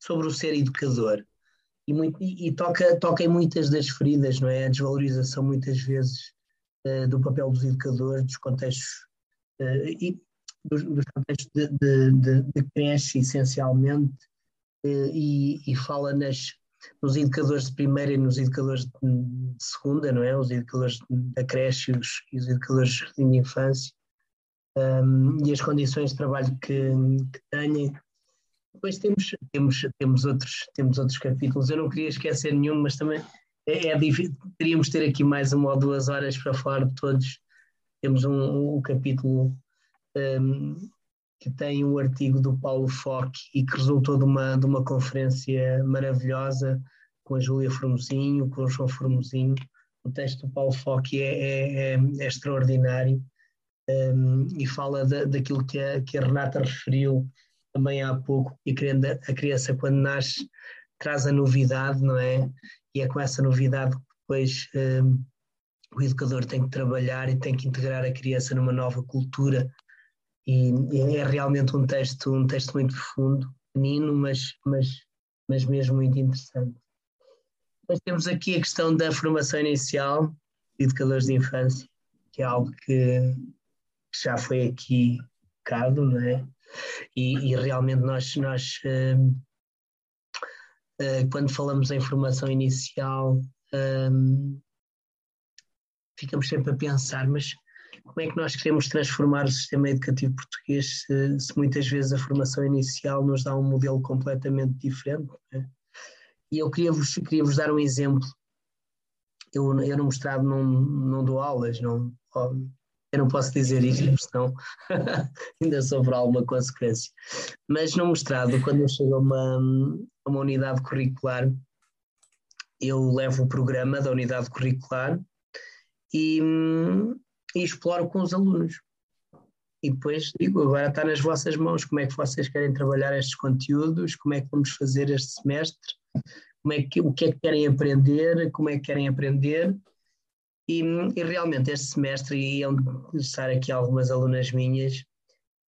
sobre o ser educador. E, muito, e, toca, toca em muitas das feridas, não é? A desvalorização, muitas vezes, uh, do papel dos educadores, dos contextos, uh, e dos, dos, contextos de, de, de, de creche, essencialmente, uh, e, e, fala nas, nos educadores de primeira e nos educadores de, segunda, não é? Os educadores da creche e os, e os educadores de infância. Um, e as condições de trabalho que, que têm, depois temos, temos, temos, outros, temos outros capítulos. Eu não queria esquecer nenhum, mas também é, é difícil, teríamos de ter aqui mais uma ou duas horas para falar de todos. Temos um, um capítulo um, que tem um artigo do Paulo Fock e que resultou de uma, de uma conferência maravilhosa com a Júlia Formosinho, com o João Formosinho. O texto do Paulo Fock é, é, é, é extraordinário um, e fala da, daquilo que a, que a Renata referiu também há pouco, que a criança quando nasce traz a novidade, não é? E é com essa novidade que depois um, o educador tem que trabalhar e tem que integrar a criança numa nova cultura. E, e é realmente um texto, um texto muito profundo, pequenino, mas, mas, mas mesmo muito interessante. Depois temos aqui a questão da formação inicial de educadores de infância, que é algo que já foi aqui tocado, não é? E, e realmente nós, nós uh, uh, quando falamos em formação inicial, um, ficamos sempre a pensar, mas como é que nós queremos transformar o sistema educativo português se, se muitas vezes a formação inicial nos dá um modelo completamente diferente? É? E eu queria-vos queria -vos dar um exemplo. Eu, eu no não, não dou aulas, não, eu não posso dizer isto, senão ainda sofro alguma consequência. Mas no mestrado, quando eu chego a uma, a uma unidade curricular, eu levo o programa da unidade curricular e, e exploro com os alunos. E depois digo, agora está nas vossas mãos, como é que vocês querem trabalhar estes conteúdos, como é que vamos fazer este semestre, como é que, o que é que querem aprender, como é que querem aprender e, e realmente este semestre iam estar aqui algumas alunas minhas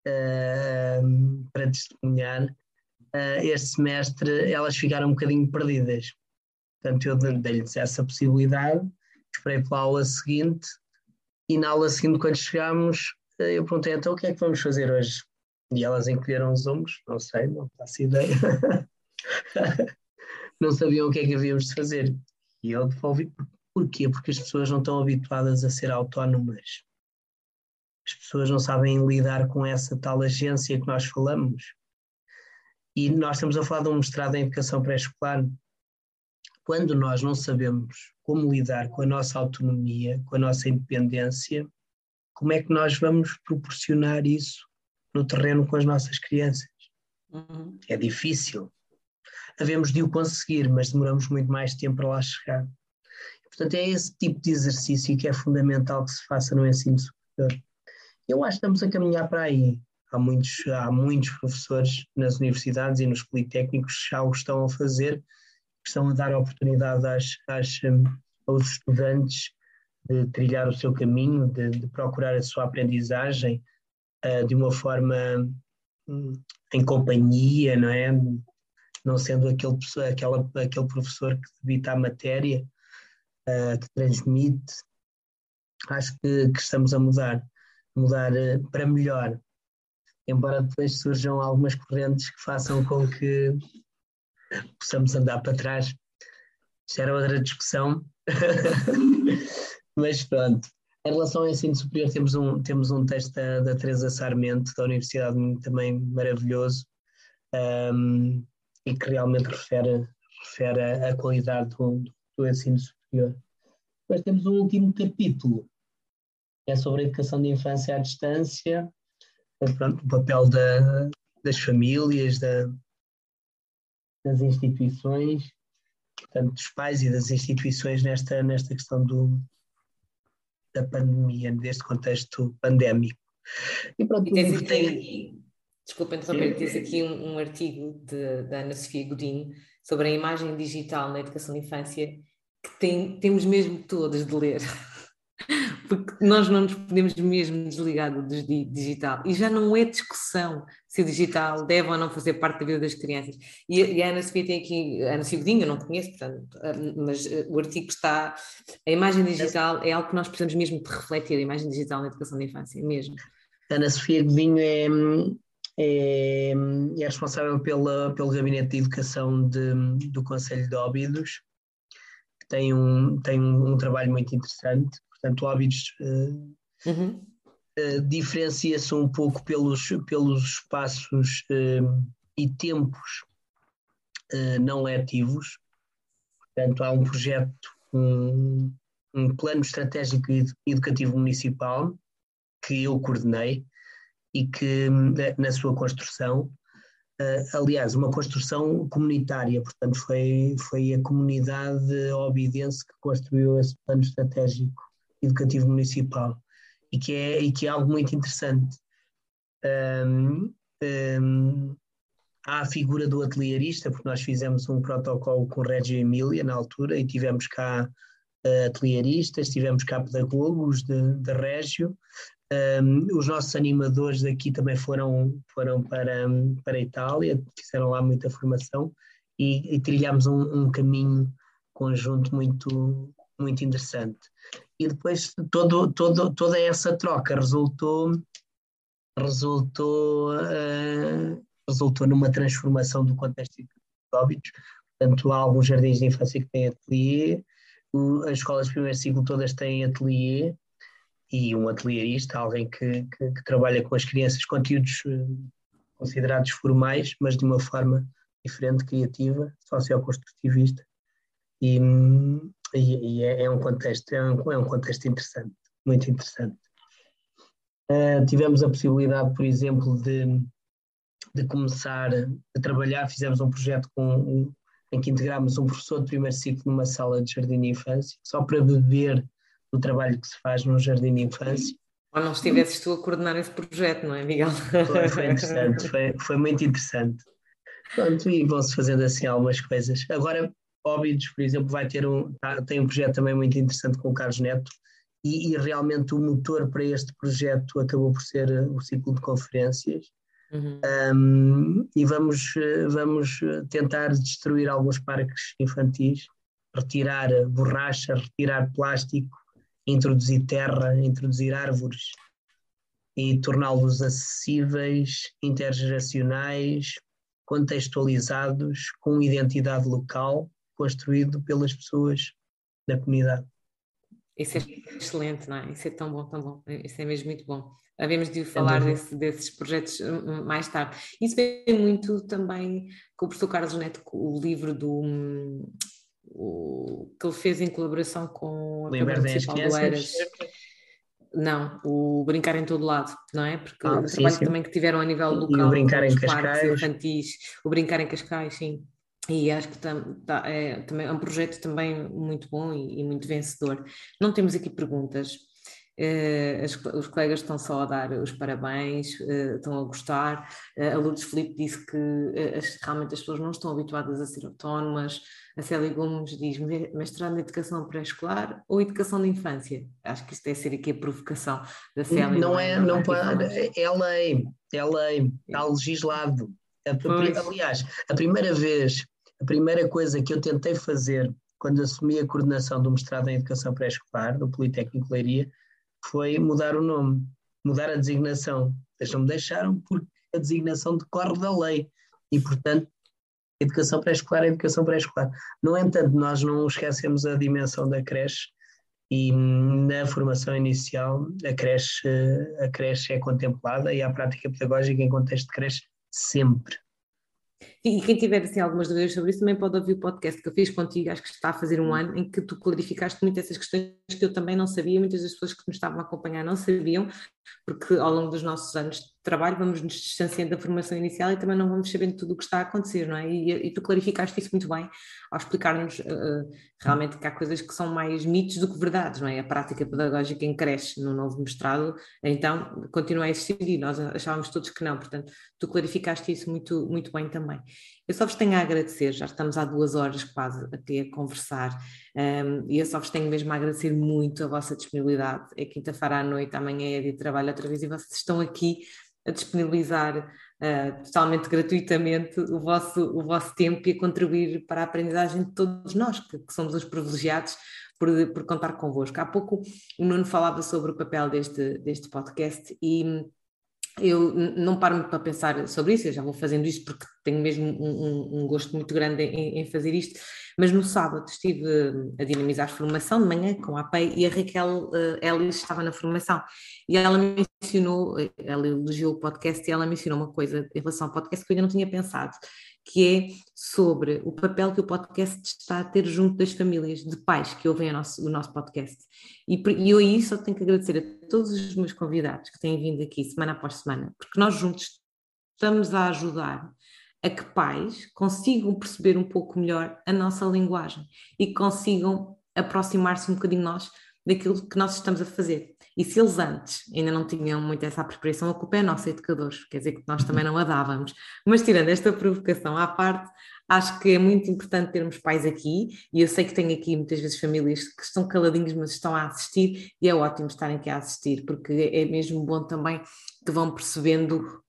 uh, para testemunhar. Uh, este semestre elas ficaram um bocadinho perdidas. Portanto, eu dei-lhes essa possibilidade, esperei pela aula seguinte e na aula seguinte, quando chegámos, eh, eu perguntei então o que é que vamos fazer hoje? E elas encolheram os ombros, não sei, não faço ideia. não sabiam o que é que havíamos de fazer. E eu devolvi, Porquê? Porque as pessoas não estão habituadas a ser autónomas. As pessoas não sabem lidar com essa tal agência que nós falamos. E nós estamos a falar de um mestrado em educação pré-escolar. Quando nós não sabemos como lidar com a nossa autonomia, com a nossa independência, como é que nós vamos proporcionar isso no terreno com as nossas crianças? Uhum. É difícil. Havemos de o conseguir, mas demoramos muito mais tempo para lá chegar. Portanto, é esse tipo de exercício que é fundamental que se faça no ensino superior. Eu acho que estamos a caminhar para aí. Há muitos, há muitos professores nas universidades e nos politécnicos que já o estão a fazer, que estão a dar oportunidade às, às, hum, aos estudantes de trilhar o seu caminho, de, de procurar a sua aprendizagem uh, de uma forma um, em companhia, não é? Não sendo aquele, aquela, aquele professor que debita a matéria, uh, que transmite, acho que, que, estamos a mudar, mudar uh, para melhor. Embora depois surjam algumas correntes que façam com que possamos andar para trás. Isto era outra discussão. Mas pronto. Em relação ao ensino superior, temos um, temos um texto da, da Teresa Sarmento, da Universidade, também maravilhoso, um, e que realmente refere, refere a, a qualidade do, do ensino superior depois temos um último capítulo, que é sobre a educação de infância à distância, pronto, o papel da, das famílias, da, das instituições, portanto, dos pais e das instituições nesta, nesta questão do, da pandemia, deste contexto pandémico. E pronto, e tens, tem... Desculpa interromper, tens aqui um, um artigo de, da Ana Sofia Godinho sobre a imagem digital na educação de infância que tem, temos mesmo todas de ler. Porque nós não nos podemos mesmo desligar do digital. E já não é discussão se o digital deve ou não fazer parte da vida das crianças. E, a Ana Sofia tem aqui, a Ana Sofia Godinho, eu não conheço, portanto, mas eh, o artigo está. A imagem digital é algo que nós precisamos mesmo de refletir, a imagem digital na educação da infância, mesmo. Ana Sofia Godinho é, é, é responsável pela, pelo Gabinete de Educação de, do Conselho de Óbidos tem um, tem um, um trabalho muito interessante. Portanto, o Hábitos uh, uhum. uh, diferencia-se um pouco pelos, pelos espaços uh, e tempos não letivos. Portanto, há um projeto um, um plano estratégico educativo municipal que eu coordenei e que na sua construção, aliás, uma construção comunitária, portanto foi, foi a comunidade obidense que construiu esse plano estratégico educativo municipal e que é, e que é algo muito interessante. Um, um, há a figura do atelierista, porque nós fizemos um protocolo com Reggio Emília na altura e tivemos cá uh, atelieristas, tivemos cá pedagogos de, de Régio, um, os nossos animadores daqui também foram, foram para, para a Itália, fizeram lá muita formação e, e trilhamos um, um, caminho conjunto muito, muito interessante. E depois todo, todo, toda essa troca resultou, resultou, uh, resultou numa transformação do contexto de óbitos. Portanto, há alguns jardins de infância que têm ateliê, as escolas de primeiro ciclo todas têm ateliê, e um atelierista, alguém que, que, que, trabalha com as crianças conteúdos eh, considerados formais, mas de uma forma diferente, criativa, socioconstrutivista. E, e, e é, é, um contexto, é um, é um contexto interessante, muito interessante. Uh, tivemos a possibilidade, por exemplo, de, de começar a trabalhar, fizemos um projeto com, um, em que integramos um professor de primeiro ciclo numa sala de jardim de infância, só para beber do trabalho que se faz no Jardim de Infância. Ou não estivesses tu a coordenar esse projeto, não é, Miguel? Foi, foi interessante, foi, foi muito interessante. Pronto, e vão-se fazendo assim algumas coisas. Agora, Óbidos, por exemplo, vai ter um, tá, tem um projeto também muito interessante com o Carlos Neto, e, e, realmente o motor para este projeto acabou por ser o ciclo de conferências. Uhum. Um, e vamos, vamos tentar destruir alguns parques infantis, retirar borracha, retirar plástico, introduzir terra, introduzir árvores e torná-los acessíveis, intergeracionais, contextualizados, com identidade local, construído pelas pessoas da comunidade. Isso é excelente, não é? Isso é tão bom, tão bom. Isso é mesmo muito bom. Havemos de falar desse, desses projetos hum, hum, mais tarde. Isso vem muito também com o professor Carlos Neto, o livro do hum, o, que ele fez em colaboração com a Câmara Municipal do Eiras. Não, o Brincar em Todo Lado, não é? Porque ah, o sim, trabalho sim. também que tiveram a nível local, e o Brincar em Cascais. infantis, o Brincar em Cascais, sim. E acho que tam, tá, é, também, é um projeto também muito bom e, e muito vencedor. Não temos aqui perguntas, as, os colegas estão só a dar os parabéns, uh, estão a gostar. Uh, a Lourdes Felipe disse que realmente as pessoas não estão habituadas a ser autónomas. A Célia Gomes diz mestrado em educação pré-escolar ou educação de infância. Acho que isto deve ser aqui a provocação da Célia. Não, é, não, é, pode, é lei, é lei, está legislado. A, aliás, a primeira vez, a primeira coisa que eu tentei fazer quando assumi a coordenação do mestrado em educação pré-escolar, do Politécnico Leiria, foi mudar o nome, mudar a designação. Eles não me deixaram porque a designação decorre da lei e, portanto, educação pré-escolar é educação pré-escolar. No entanto, nós não esquecemos a dimensão da creche e na formação inicial a creche, a creche é contemplada e a prática pedagógica em contexto de creche sempre. E quem tiver assim, algumas dúvidas sobre isso também pode ouvir o podcast que eu fiz contigo, acho que está a fazer um ano, em que tu clarificaste muito essas questões que eu também não sabia, muitas das pessoas que nos estavam a acompanhar não sabiam, porque ao longo dos nossos anos de trabalho vamos nos distanciando da formação inicial e também não vamos sabendo tudo o que está a acontecer, não é? E, e tu clarificaste isso muito bem ao explicar-nos uh, realmente que há coisas que são mais mitos do que verdades, não é? A prática pedagógica em creche no novo mestrado, então continua a existir e nós achávamos todos que não, portanto tu clarificaste isso muito, muito bem também. Eu só vos tenho a agradecer, já estamos há duas horas quase aqui a conversar, um, e eu só vos tenho mesmo a agradecer muito a vossa disponibilidade. É quinta-feira à noite, amanhã é dia de trabalho outra vez, e vocês estão aqui a disponibilizar uh, totalmente gratuitamente o vosso, o vosso tempo e a contribuir para a aprendizagem de todos nós, que, que somos os privilegiados por, por contar convosco. Há pouco o Nuno falava sobre o papel deste, deste podcast e eu não paro muito para pensar sobre isso, eu já vou fazendo isto porque tenho mesmo um, um, gosto muito grande em, em, fazer isto, mas no sábado estive a dinamizar formação de manhã com a APEI e a Raquel uh, Ellis estava na formação. E ela mencionou, ela elogiou o podcast e ela mencionou uma coisa em relação ao podcast que eu ainda não tinha pensado, que é sobre o papel que o podcast está a ter junto das famílias de pais que ouvem nosso, o nosso podcast. E, e eu aí só tenho que agradecer a todos os meus convidados que têm vindo aqui semana após semana, porque nós juntos estamos a ajudar a que pais consigam perceber um pouco melhor a nossa linguagem e consigam aproximar-se um bocadinho nós daquilo que nós estamos a fazer. E se eles antes ainda não tinham muito essa preparação, a culpa é nossa, educadores, quer dizer que nós também não a dávamos. Mas tirando esta provocação à parte, acho que é muito importante termos pais aqui, e eu sei que tenho aqui muitas vezes famílias que estão caladinhos, mas estão a assistir, e é ótimo estarem aqui a assistir, porque é mesmo bom também que vão percebendo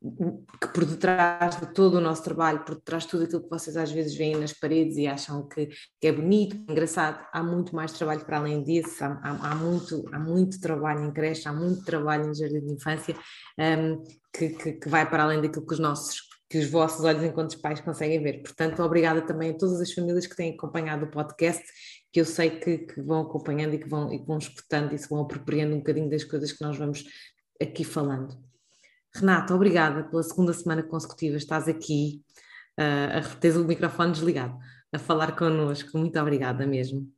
que por detrás de todo o nosso trabalho, por detrás de tudo aquilo que vocês às vezes veem nas paredes e acham que, que é bonito, é engraçado, há muito mais trabalho para além disso, há, há, há, muito, há muito trabalho em creche, há muito trabalho em jardim de infância um, que, que, que vai para além daquilo que os nossos que os vossos olhos enquanto pais conseguem ver. Portanto, obrigada também a todas as famílias que têm acompanhado o podcast, que eu sei que, que vão acompanhando e que vão, e que vão escutando e se vão apropriando um bocadinho das coisas que nós vamos aqui falando. Renata, obrigada pela segunda semana consecutiva, estás aqui, uh, a ter o microfone desligado, a falar connosco, muito obrigada mesmo.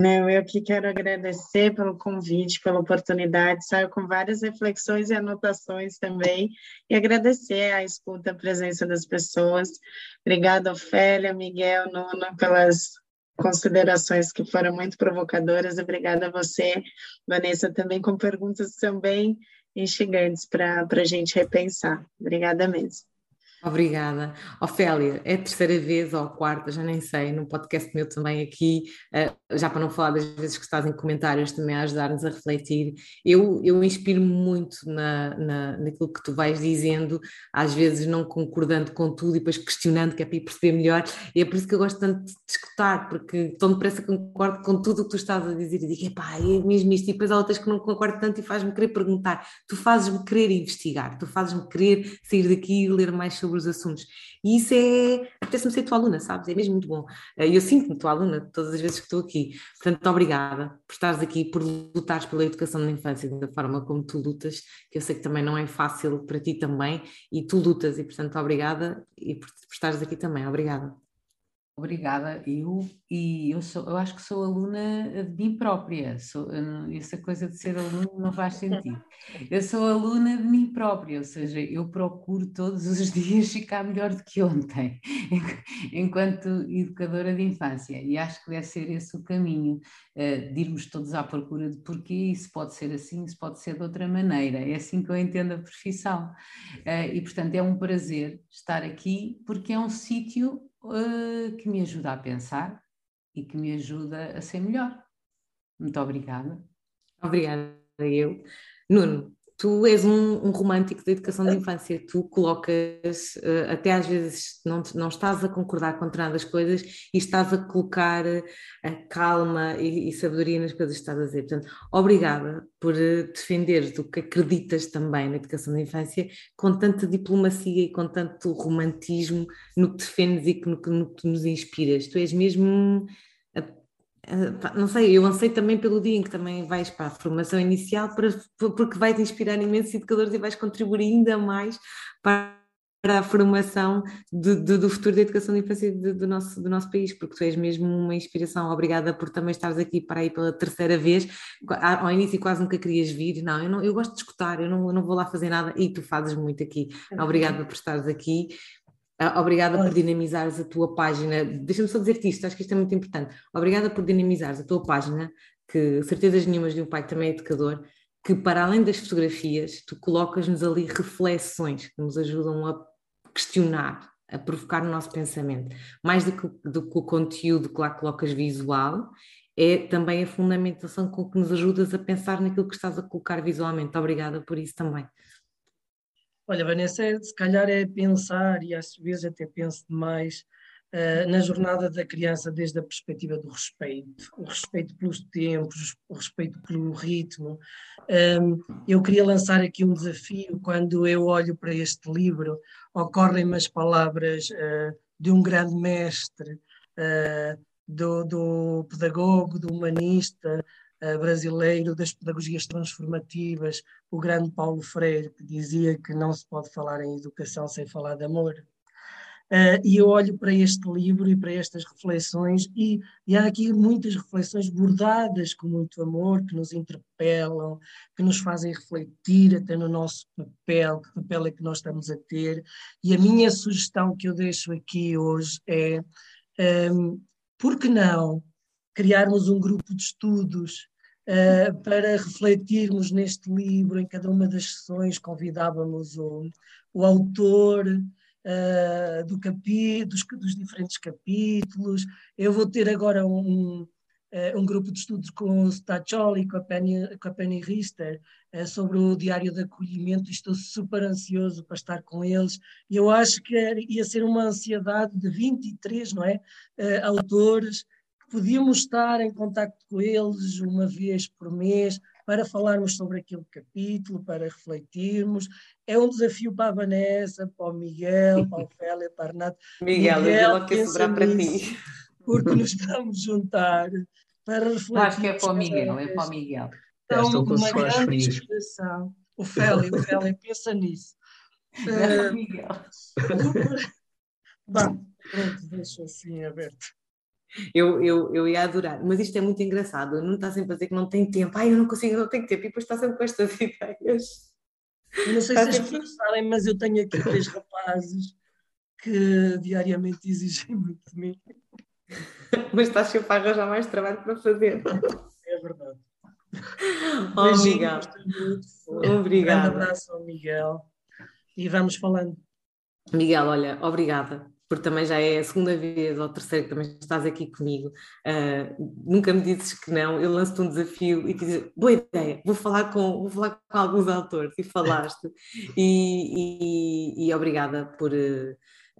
Não, eu aqui quero agradecer pelo convite, pela oportunidade, saio com várias reflexões e anotações também, e agradecer a escuta, a presença das pessoas. Obrigada, Ofélia, Miguel, Nuno, pelas considerações que foram muito provocadoras. Obrigada a você, Vanessa, também com perguntas também instigantes para a gente repensar. Obrigada mesmo. Obrigada. Ofélia, é a terceira vez ou a quarta, já nem sei, num podcast meu também aqui, eh, já para não falar das vezes que estás em comentários também a ajudar-nos a refletir. Eu, eu inspiro-me muito na, na, naquilo que tu vais dizendo, às vezes não concordando com tudo e depois questionando, que é para ir perceber melhor, e é por isso que eu gosto tanto de escutar, porque tão depressa concordo com tudo o que tu estás a dizer e digo, epá, é mesmo isto, e depois há outras que não concordo tanto e faz-me querer perguntar. Tu fazes-me querer investigar, tu fazes-me querer sair daqui e ler mais sobre sobre os assuntos. E isso é. Apetece-me ser tua aluna, sabes? É mesmo muito bom. Eh, eu sinto-me tua aluna todas as vezes que estou aqui. Portanto, obrigada por estares aqui, por lutares pela educação da infância da forma como tu lutas, que eu sei que também não é fácil para ti também, e tu lutas, e portanto, obrigada e por, por estares aqui também. Obrigada. Obrigada. Eu, e eu, sou, eu acho que sou aluna de mim própria. Sou, essa coisa de ser aluna não faz sentido. Eu sou aluna de mim própria, ou seja, eu procuro todos os dias ficar melhor do que ontem, enquanto educadora de infância. E acho que deve ser esse o caminho, eh, de irmos todos à procura de porquê isso pode ser assim, isso pode ser de outra maneira. É assim que eu entendo a profissão. Eh, e, portanto, é um prazer estar aqui, porque é um sítio uh, que me ajuda a pensar e que me ajuda a ser melhor. Muito obrigada. Obrigada, eu. Nuno, tu és um, um, romântico da educação de infância, tu colocas, uh, até às vezes não, não estás a concordar com determinadas coisas e estás a colocar a calma e, e, sabedoria nas coisas que estás a dizer. Portanto, obrigada por uh, defenderes o que acreditas também na educação de infância com tanta diplomacia e com tanto romantismo no que defendes e no no que nos inspiras. Tu és mesmo não sei, eu anseio também pelo dia em que também vais para a formação inicial, para, porque vai-te inspirar imensos educadores e vais contribuir ainda mais para, para a formação de, de, do futuro da educação de infância de, do, nosso, do nosso país, porque tu és mesmo uma inspiração. Obrigada por também estares aqui para aí pela terceira vez. Ao início quase nunca querias vir, não, eu, não, eu gosto de escutar, eu não, eu não vou lá fazer nada e tu fazes muito aqui. Obrigada por estares aqui. Ah, obrigada por dinamizares a tua página. Deixa-me só dizer-te isto, acho que isto é muito importante. Obrigada por dinamizares a tua página, que certezas nenhumas de um pai que também é educador, que para além das fotografias, tu colocas-nos ali reflexões que nos ajudam a questionar, a provocar o nosso pensamento. Mais do que, do que o conteúdo que lá colocas visual, é também a fundamentação com que nos ajudas a pensar naquilo que estás a colocar visualmente. Obrigada por isso também. Olha, Vanessa, se calhar é pensar, e às vezes até penso demais, uh, na jornada da criança desde a perspectiva do respeito, o respeito pelos tempos, o respeito pelo ritmo. Um, eu queria lançar aqui um desafio, quando eu olho para este livro, ocorrem-me as palavras uh, de um grande mestre, uh, do, do pedagogo, do humanista, brasileiro das pedagogias transformativas, o grande Paulo Freire, que dizia que não se pode falar em educação sem falar de amor. Uh, e eu olho para este livro e para estas reflexões, e, e, há aqui muitas reflexões bordadas com muito amor, que nos interpelam, que nos fazem refletir até no nosso papel, que papel é que nós estamos a ter. E a minha sugestão que eu deixo aqui hoje é: um, ehm, por que não criarmos um grupo de estudos uh, para refletirmos neste livro, em cada uma das sessões convidávamos o, o autor, uh, do dos, dos, diferentes capítulos. Eu vou ter agora um, um, um grupo de estudos com o Stacholi com a Penny, com a Penny Rister uh, sobre o diário de acolhimento estou super ansioso para estar com eles. Eu acho que ia ser uma ansiedade de 23, não é? Uh, autores podíamos estar em contato com eles uma vez por mês para falarmos sobre aquele capítulo, para refletirmos. É um desafio para a Vanessa, para o Miguel, para o Félia, para a Renato. Miguel, Miguel eu quero sobrar para ti. Porque nos vamos juntar para refletir. Acho que é para o Miguel, é para o Miguel. Então, uma grande inspiração. O Félia, o Félia, pensa nisso. Uh, Miguel. Bom, pronto, deixo assim aberto. Eu, eu, eu ia adorar, mas isto é muito engraçado. Não está sempre a dizer que não tem tempo. Ai, eu não consigo, não tenho tempo. E depois está sempre com estas ideias. Eu não sei se as pessoas sabem, mas eu tenho aqui três rapazes que diariamente exigem muito de mim. mas estás sempre a arranjar mais trabalho para fazer. É verdade. Oh. Obrigada. Um abraço ao Miguel e vamos falando. Miguel, olha, obrigada porque também já é a segunda vez ou terceira que também estás aqui comigo, uh, nunca me dizes que não, eu lanço-te um desafio e te digo, boa ideia, vou falar com, vou falar com alguns autores, e falaste, e, e, e obrigada por,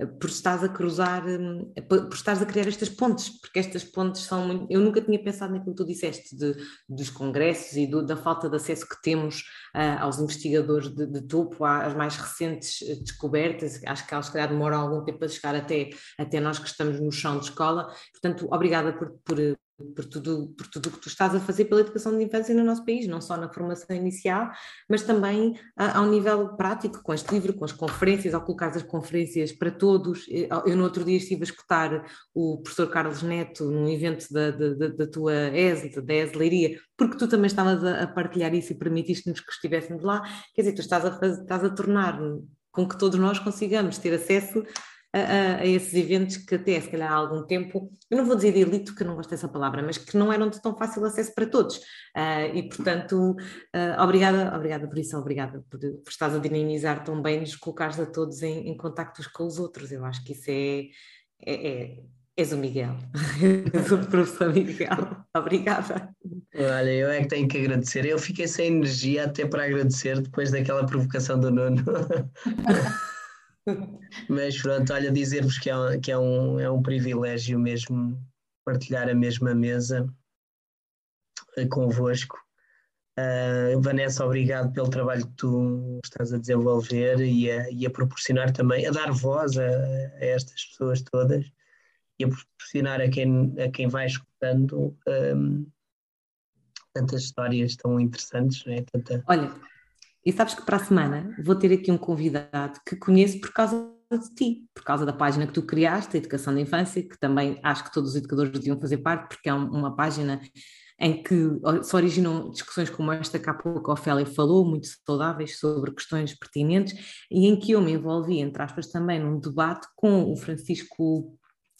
por estás a cruzar, hum, por estás a criar estas pontes, porque estas pontes são muito. Eu nunca tinha pensado naquilo que tu disseste, de, dos congressos e do, da falta de acesso que temos uh, aos investigadores de, de, topo, às mais recentes eh, descobertas. Acho que elas, se calhar, demoram algum tempo a chegar até, até nós que estamos no chão de escola. Portanto, obrigada por, por por tudo por tudo que tu estás a fazer pela educação de infância no nosso país, não só na formação inicial, mas também a, ao nível prático, com este livro, com as conferências, ao colocar as conferências para todos. Eu no outro dia estive a escutar o professor Carlos Neto num evento da, da, da tua ESL, da ESL Leiria, porque tu também estavas a, a partilhar isso e permitiste-nos que estivéssemos lá, quer dizer, tu estás a, estás a tornar com que todos nós consigamos ter acesso a, a, esses eventos que até se calhar há algum tempo, eu não vou dizer de elite, porque não gosto dessa palavra, mas que não eram de tão fácil acesso para todos. Uh, e portanto, uh, obrigada, obrigada por isso, obrigada por, por estás a dinamizar tão bem, nos colocares a todos em, em contactos com os outros. Eu acho que isso é, é, é És o Miguel, és o professor Miguel. Obrigada. Olha, eu é que tenho que agradecer. Eu fiquei sem energia até para agradecer depois daquela provocação do Nuno. Mas pronto, olha, dizer-vos que, é, que é, um, é um privilégio mesmo partilhar a mesma mesa eh, convosco. Uh, Vanessa, obrigado pelo trabalho que tu estás a desenvolver e a, e a proporcionar também, a dar voz a, a, estas pessoas todas e a proporcionar a quem, a quem vai escutando um, tantas histórias tão interessantes. Não é? Tanta... Olha, e sabes que para a semana vou ter aqui um convidado que conheço por causa de ti, por causa da página que tu criaste, a Educação da Infância, que também acho que todos os educadores deviam fazer parte, porque é uma página em que se originam discussões como esta que há pouco a Ofélia falou, muito saudáveis sobre questões pertinentes, e em que eu me envolvi, entre aspas, também num debate com o Francisco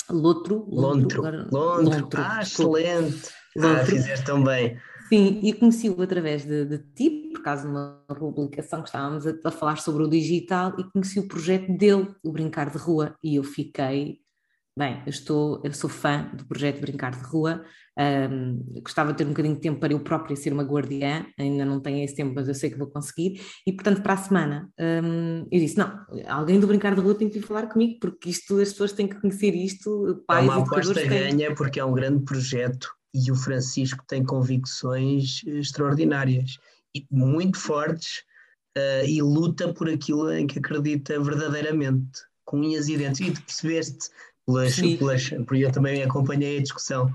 Lotro. Lontro. Lontro. Lontro. Ah, excelente. Lontro. Ah, fizeste tão bem. Sim, e conheci-o através de, de, ti, por causa de uma publicação que estávamos a, a, falar sobre o digital e conheci o projeto dele, o Brincar de Rua, e eu fiquei, bem, eu, estou, eu sou fã do projeto Brincar de Rua, Um, gostava de ter um bocadinho de tempo para eu própria ser uma guardiã, ainda não tenho esse tempo, mas eu sei que vou conseguir. E portanto, para a semana, um, eu disse: não, alguém do Brincar de Rua tem que vir falar comigo, porque isto, as pessoas têm que conhecer isto. Pais, é uma aposta ganha, porque é um grande projeto e o Francisco tem convicções extraordinárias e muito fortes uh, e luta por aquilo em que acredita verdadeiramente, com unhas e dentes. E tu percebeste, pelas, pelas, porque eu também acompanhei a discussão.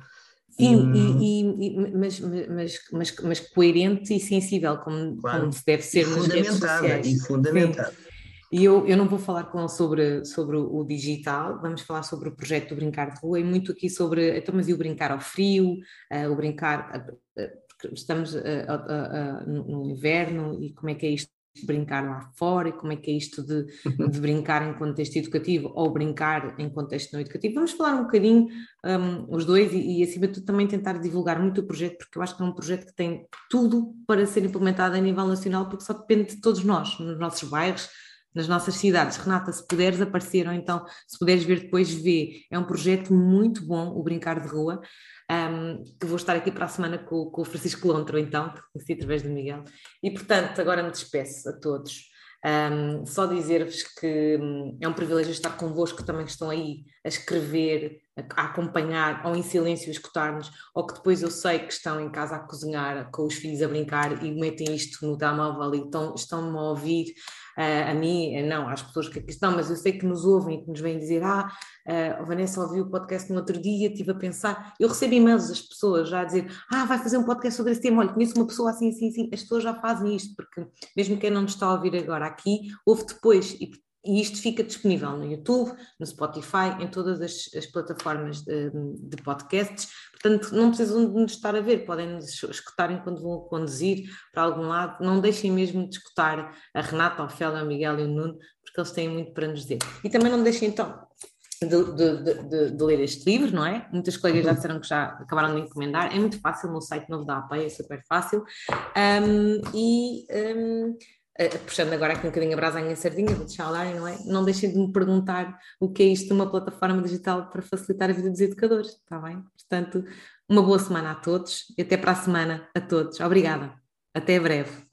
Sim, e, e, mas, mas, mas, mas, coerente e sensível, como, claro. como deve ser e sociais. E fundamentada. Sim. E eu, eu não vou falar com ele sobre, sobre o digital, vamos falar sobre o projeto do Brincar de Rua e muito aqui sobre, então, mas e o brincar ao frio, uh, o brincar, uh, estamos uh, no inverno e como é que é isto de brincar lá fora e como é que é isto de, de brincar em contexto educativo ou brincar em contexto não educativo. Vamos falar um bocadinho um, os dois e, e, acima de tudo também tentar divulgar muito o projeto porque eu acho que é um projeto que tem tudo para ser implementado a nível nacional porque só depende de todos nós, nos nossos bairros, nas nossas cidades. Renata, se puderes aparecer, ou então se puderes ver depois, vê. É um projeto muito bom, o Brincar de Rua, um, que vou estar aqui para a semana com, com o Francisco Lontro, então, que conheci através do Miguel. E, portanto, agora me despeço a todos. Um, só dizer-vos que hum, é um privilégio estar convosco também que estão aí a escrever, a, acompanhar, ou em silêncio a escutar-nos, ou que depois eu sei que estão em casa a cozinhar, com os filhos a brincar e metem isto no telemóvel e estão-me estão a ouvir uh, a mim, não, às pessoas que aqui estão, mas eu sei que nos ouvem e que nos vêm dizer: Ah, uh, Vanessa ouviu o podcast no outro dia, estive a pensar. Eu recebo e-mails das pessoas já a dizer: Ah, vai fazer um podcast sobre esse tema. Olha, conheço uma pessoa assim, assim, assim. As pessoas já fazem isto, porque mesmo quem não nos está a ouvir agora aqui, ouve depois e e isto fica disponível no YouTube, no Spotify, em todas as, as plataformas de, de, podcasts. Portanto, não precisam de nos estar a ver, podem nos escutar enquanto vão conduzir para algum lado. Não deixem mesmo de escutar a Renata, a Ofélia, o Miguel e o Nuno, porque eles têm muito para nos dizer. E também não deixem então de, de, de, de, ler este livro, não é? Muitas colegas já disseram que já acabaram de encomendar. É muito fácil no site novo da APEI, é super fácil. Um, e um, uh, puxando agora aqui um bocadinho a brasa à minha sardinha, vou deixar lá, não é? Não deixem de me perguntar o que é isto de uma plataforma digital para facilitar a vida dos educadores, está bem? Portanto, uma boa semana a todos e até para a semana a todos. Obrigada. Até breve.